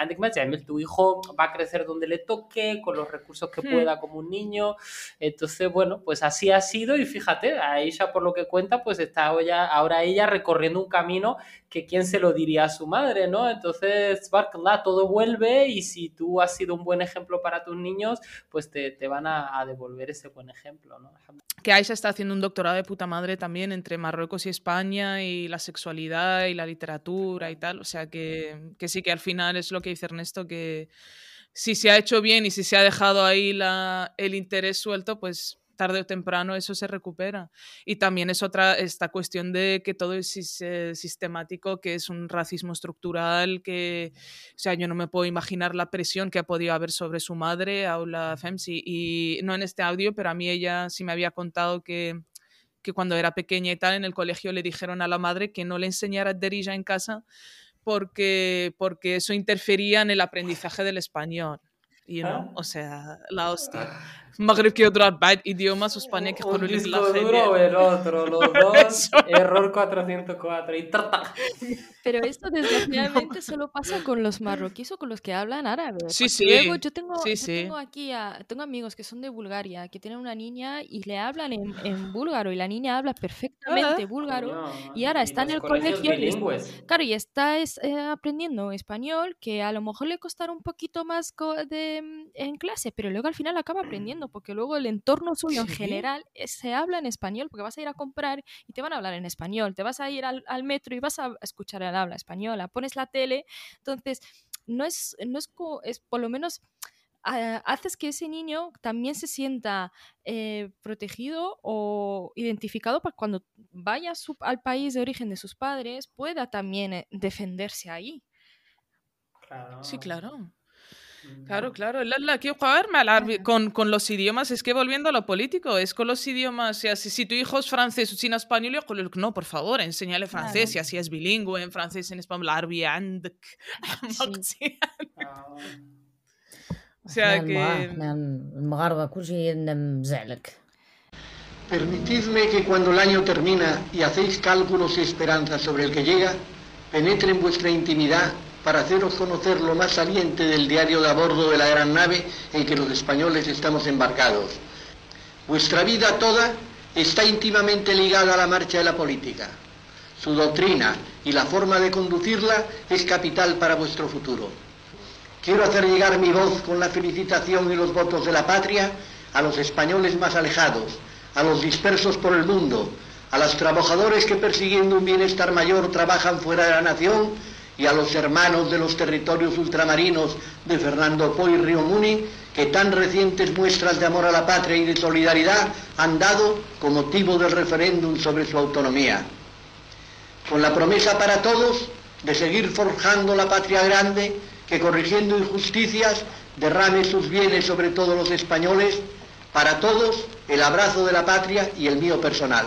tu hijo va a crecer donde le toque, con los recursos que hmm. pueda como un niño. Entonces, bueno, pues así ha sido y fíjate, a ella por lo que cuenta, pues está ahora ella recorriendo un camino que quién se lo diría a su madre, ¿no? Entonces, Barcla, todo vuelve y si tú has sido un buen ejemplo para tus niños, pues te, te van a, a, devolver ese buen ejemplo, ¿no? Que Aisha está haciendo un doctorado de puta madre también entre Marruecos y España y la sexualidad y la literatura y tal, o sea que, que sí que al final es lo que dice Ernesto, que si se ha hecho bien y si se ha dejado ahí la, el interés suelto, pues tarde o temprano eso se recupera. Y también es otra, esta cuestión de que todo es sistemático, que es un racismo estructural, que, o sea, yo no me puedo imaginar la presión que ha podido haber sobre su madre, Aula Femsi, y no en este audio, pero a mí ella sí me había contado que que cuando era pequeña y tal, en el colegio le dijeron a la madre que no le enseñara derija en casa porque, porque eso interfería en el aprendizaje del español. You know? Ah. O sea, la hostia. Magreb que otros idiomas, España que con el duro el otro, los dos, error 404 y tarta. Pero esto desgraciadamente solo pasa con los marroquíes o con los que hablan árabe. Sí, sí. Luego yo tengo, sí, yo sí. tengo aquí, a, tengo amigos que son de Bulgaria, que tienen una niña y le hablan en, en búlgaro y la niña habla perfectamente ah, búlgaro no, y ahora está en el colegio. Claro, y está es, eh, aprendiendo español que a lo mejor le costará un poquito más de, mm, en clase, pero luego al final acaba aprendiendo porque luego el entorno suyo en general eh, se habla en español, porque vas a ir a comprar y te van a hablar en español, te vas a ir al, metro y vas a escuchar el habla española, pones la tele, entonces no es, no es, es por lo menos ah, haces que ese niño también se sienta eh, protegido o identificado para cuando vaya al país de origen de sus padres pueda también eh, defenderse ahí. Sí, claro. Claro, claro. La, quiero jugar con, con los idiomas. Es que volviendo a lo político, es con los idiomas. Si, si tu hijo es francés o chino español, yo no, por favor, enséñale francés. Y así es bilingüe en francés, en español, O sea que. Permitidme que cuando el año termina y hacéis cálculos y esperanzas sobre el que llega, penetre en vuestra intimidad para haceros conocer lo más saliente del diario de a bordo de la gran nave en que los españoles estamos embarcados. Vuestra vida toda está íntimamente ligada a la marcha de la política. Su doctrina y la forma de conducirla es capital para vuestro futuro. Quiero hacer llegar mi voz con la felicitación y los votos de la patria a los españoles más alejados, a los dispersos por el mundo, a los trabajadores que persiguiendo un bienestar mayor trabajan fuera de la nación y a los hermanos de los territorios ultramarinos de Fernando Po y Río Muni, que tan recientes muestras de amor a la patria y de solidaridad han dado con motivo del referéndum sobre su autonomía. Con la promesa para todos de seguir forjando la patria grande, que corrigiendo injusticias derrame sus bienes sobre todos los españoles, para todos el abrazo de la patria y el mío personal.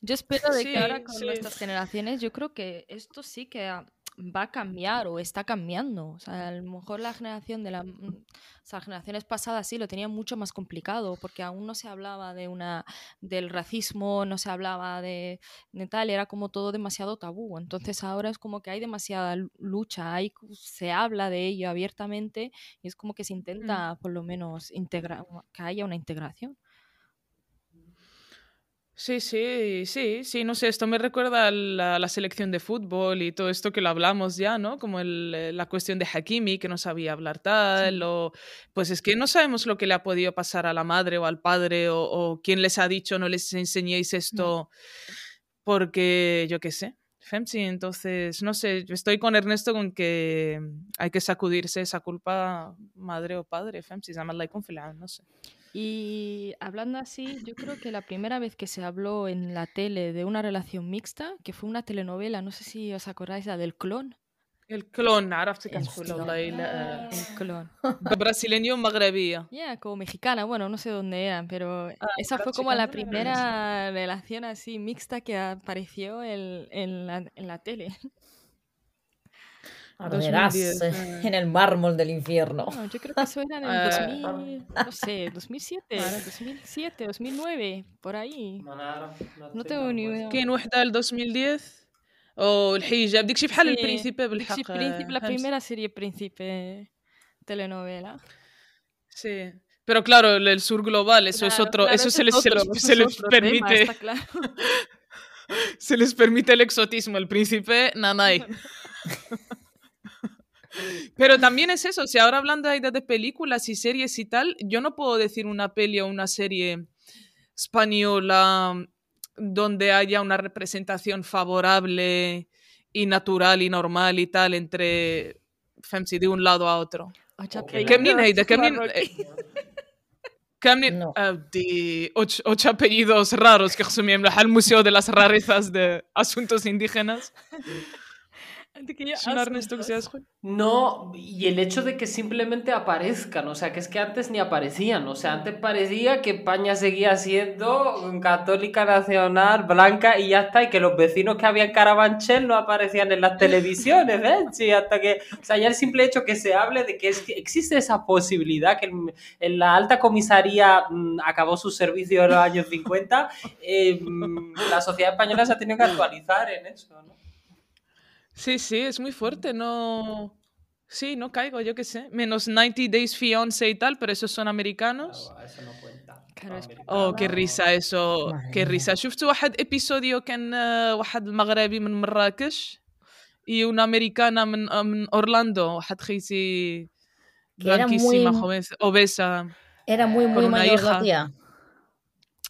Yo espero de Sí, que ahora con sí. nuestras generaciones, yo creo que esto sí que ah, va a cambiar o está cambiando. O sea, a lo mejor la generación de la, mm, o sea, generaciones pasadas sí lo tenían mucho más complicado porque aún no se hablaba de una del racismo, no se hablaba de, de tal, era como todo demasiado tabú. Entonces ahora es como que hay demasiada lu- lucha, hay, se habla de ello abiertamente y es como que se intenta por lo menos integrar, que haya una integración. Sí, sí, sí, sí, no sé, esto me recuerda a la, la selección de fútbol y todo esto que lo hablamos ya, ¿no? Como el, eh, la cuestión de Hakimi, que no sabía hablar tal, o pues es que no sabemos lo que le ha podido pasar a la madre o al padre, o, o quién les ha dicho no les enseñéis esto, porque yo qué sé. Femsi, entonces, no sé, yo estoy con Ernesto con que hay que sacudirse esa culpa madre o padre, Femsi, no sé. Y hablando así, yo creo que la primera vez que se habló en la tele de una relación mixta, que fue una telenovela, no sé si os acordáis, la del clon. El clon, عرفتك El أدخل clon. والله لا El clon. brasileño مغربية Ya, como mexicana, bueno, no sé dónde eran, pero Ah, esa era fue como la chicana, primera relación así mixta que apareció en, en la, en la tele. Arderás 2010, eh, eh. en el mármol del infierno. No, yo creo que eso era en el Ah. 2000, no sé, 2007, 2007, 2009, por ahí. No tengo ni idea. كاين وحده ل 2010 او الحجاب ديك شي بحال Sí, البرينسيبه Dixie بالحق Príncipe, la فهمت؟ primera serie Príncipe telenovela. Sí. Pero claro, el, el sur global, eso es Claro, otro, claro, eso ese se les, es se otro- les- eso se es les otro tema, permite, está claro. se les permite el exotismo, el príncipe nanay. Pero también es eso, si ahora hablando de, de películas y series y tal, yo no puedo decir una peli o una serie española mm, donde haya una representación favorable y natural y normal y tal entre femsi de un lado a otro. Kemnin Heide, Kemnin... ocho, apellidos raros que resumimos al Museo de las Rarezas de Asuntos Indígenas. No, y el hecho de que simplemente aparezcan, o sea, que es que antes ni aparecían, o sea, antes parecía que España seguía siendo católica nacional, blanca y ya está, y que los vecinos que había en Carabanchel no aparecían en las televisiones, ¿ves? Sí, hasta que, o sea, ya el simple hecho que se hable de que, es que existe esa posibilidad, que en, en la alta comisaría mm, acabó su servicio en los años 50, eh, mm, la sociedad española se ha tenido que actualizar en eso, ¿no? Sí, sí, es muy fuerte, no... Sí, no caigo, yo qué sé. Menos 90 Days Fiance y tal, pero esos son americanos. Claro, eso no cuenta. Claro, es- Oh, qué risa eso, Madre qué mía. risa. شفتوا واحد episodio كان آه، واحد المغربي من مراكش y una americana من آه، من اورلاندو واحد خيتي Que era blanquísima, muy- joven, obesa. Era muy, Con muy una mayor hija. la tía.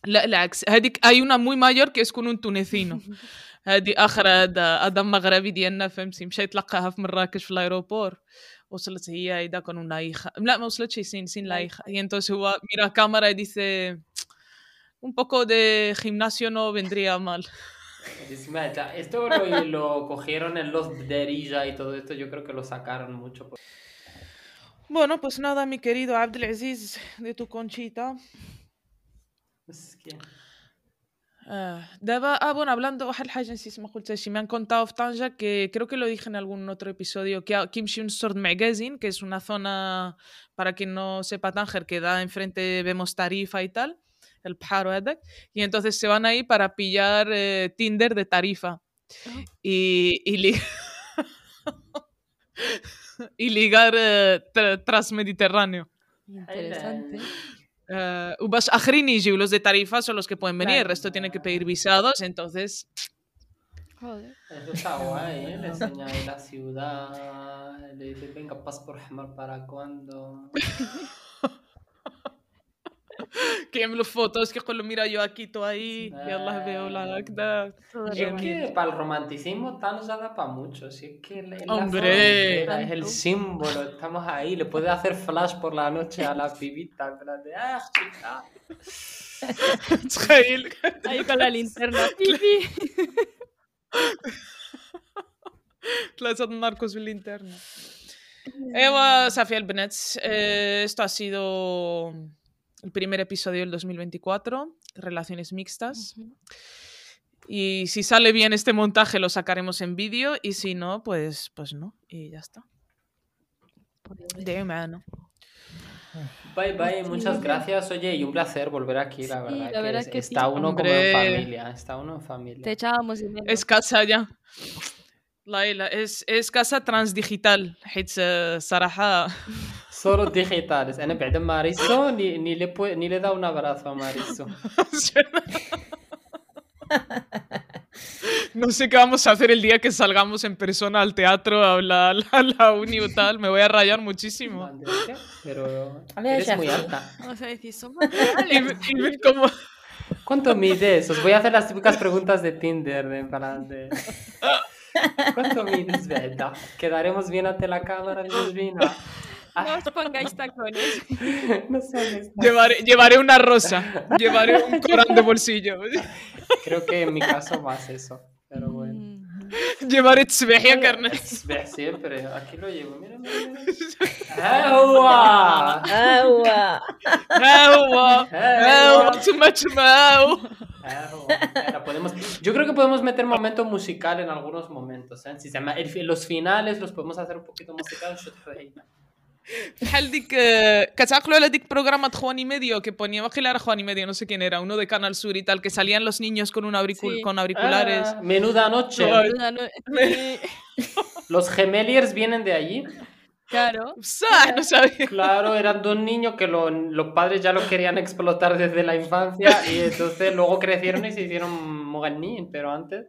لا العكس هذيك hay una muy mayor que es con un tunecino هذه اخر هذا هذا مغربي ديالنا فهمتي مشى يتلقاها في مراكش في الايروبور وصلت هي هيدا con una hija لا ما وصلتش sin sin la hija y entonces هو mira a cámara y dice un poco de gimnasio no vendría mal Encima, está- esto lo, lo cogieron en los Derija y todo esto, yo creo que lo sacaron mucho. por- bueno pues nada mi querido Abdelaziz de tu conchita Es Ah, daba, ah, bueno, hablando, me han contado Tanja que creo que lo dije en algún otro episodio, que Kim Shun Sword Magazine, que es una zona, para quien no sepa Tanger, que da enfrente, vemos Tarifa y tal, el pájaro y entonces se van ahí para pillar eh, Tinder de Tarifa. Ah. Y, y, ligar eh, transmediterráneo. Interesante. Eh, uh, Ubas Ajrinis y los de Tarifa son los que pueden venir, el resto tienen que pedir visados, entonces. Joder. Eso está guay, ¿eh? Le enseñáis la ciudad, le dices, venga, pasaporte para cuando. كيعملوا فوتوز كيقولوا ميرا yo aquí tú ahí يلا veo la هكذا Es que para el romanticismo tal ya da para mucho, si es que la- es la Hombre. frontera, es el símbolo, estamos ahí, le puedes hacer flash por la noche a la pibita, en plan de, ah, chica. تخيل Ahí con la linterna. Pipi. ثلاثة الناركوس باللينترنا ايوا صافي البنات eh, esto ha sido el primer episodio del 2024, Relaciones Mixtas. Y si sale bien este montaje lo sacaremos en vídeo y si no, pues, pues no. Y ya está. Pues de mano. Bye bye, pues muchas gracias. Oye, y un placer volver aquí, la verdad. Que, está uno como en familia, está uno en familia. Te echábamos de. Es casa ya. Laila, es, es casa transdigital. It's, uh, Solo digitales. En بعد Mariso ni, ni, le pue- ni le da un abrazo a Mariso. No sé qué vamos a hacer el día que salgamos en persona al teatro, a la, a la uni o tal. Me voy a rayar muchísimo. Andrés, Pero A ver, eres muy Shafi. alta. Vamos a decir, somos Y, ve- y ve cómo... ¿Cuánto mides? Os voy a hacer las típicas preguntas de Tinder. De, para, de... ¿Cuánto mides, verdad? Quedaremos bien ante la cámara, Georgina. No os pongáis tacones. No sabes. Llevaré, llevaré una rosa. Llevaré un corán de bolsillo. Creo que en mi caso más eso. Pero bueno. Llevaré tsbehia, carnal. Siempre. Aquí lo llevo. Mira, mira. ¡Agua! Agua. Agua. Agua. Tuma, tuma, agua. Podemos, yo creo que podemos meter momento musical en algunos momentos. ¿eh? Si se llama, el los finales los podemos hacer un poquito musicales. بحال ديك آه، كتعقلوا على ديك بروغرامات خواني ميديو que ponía واقيلا era خواني ميديو no sé quién era uno de Canal Sur y tal que salían los niños con un auricul Sí. con auriculares Ah, menuda noche. Ay. Una no- Sí, Los gemeliers vienen de allí. Claro. ¡Sa! no sabía Claro, eran dos niños que lo- los padres ya los querían explotar desde la infancia y entonces luego crecieron y se hicieron moganín, pero antes.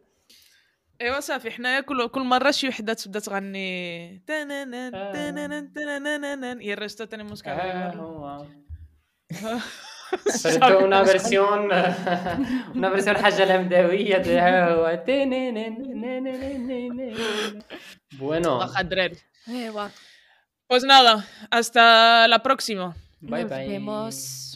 إيوا صافي حنايا كل كل مرة شي وحدة تبدا تغني هي آه. الريستو تاني موسكا آه، هو. سيرتو اون فيرسيون اون فيرسيون حاجة الهمداويه هو بوينو واخا الدراري ايوا Pues nada, hasta la próxima. Bye Nos bye.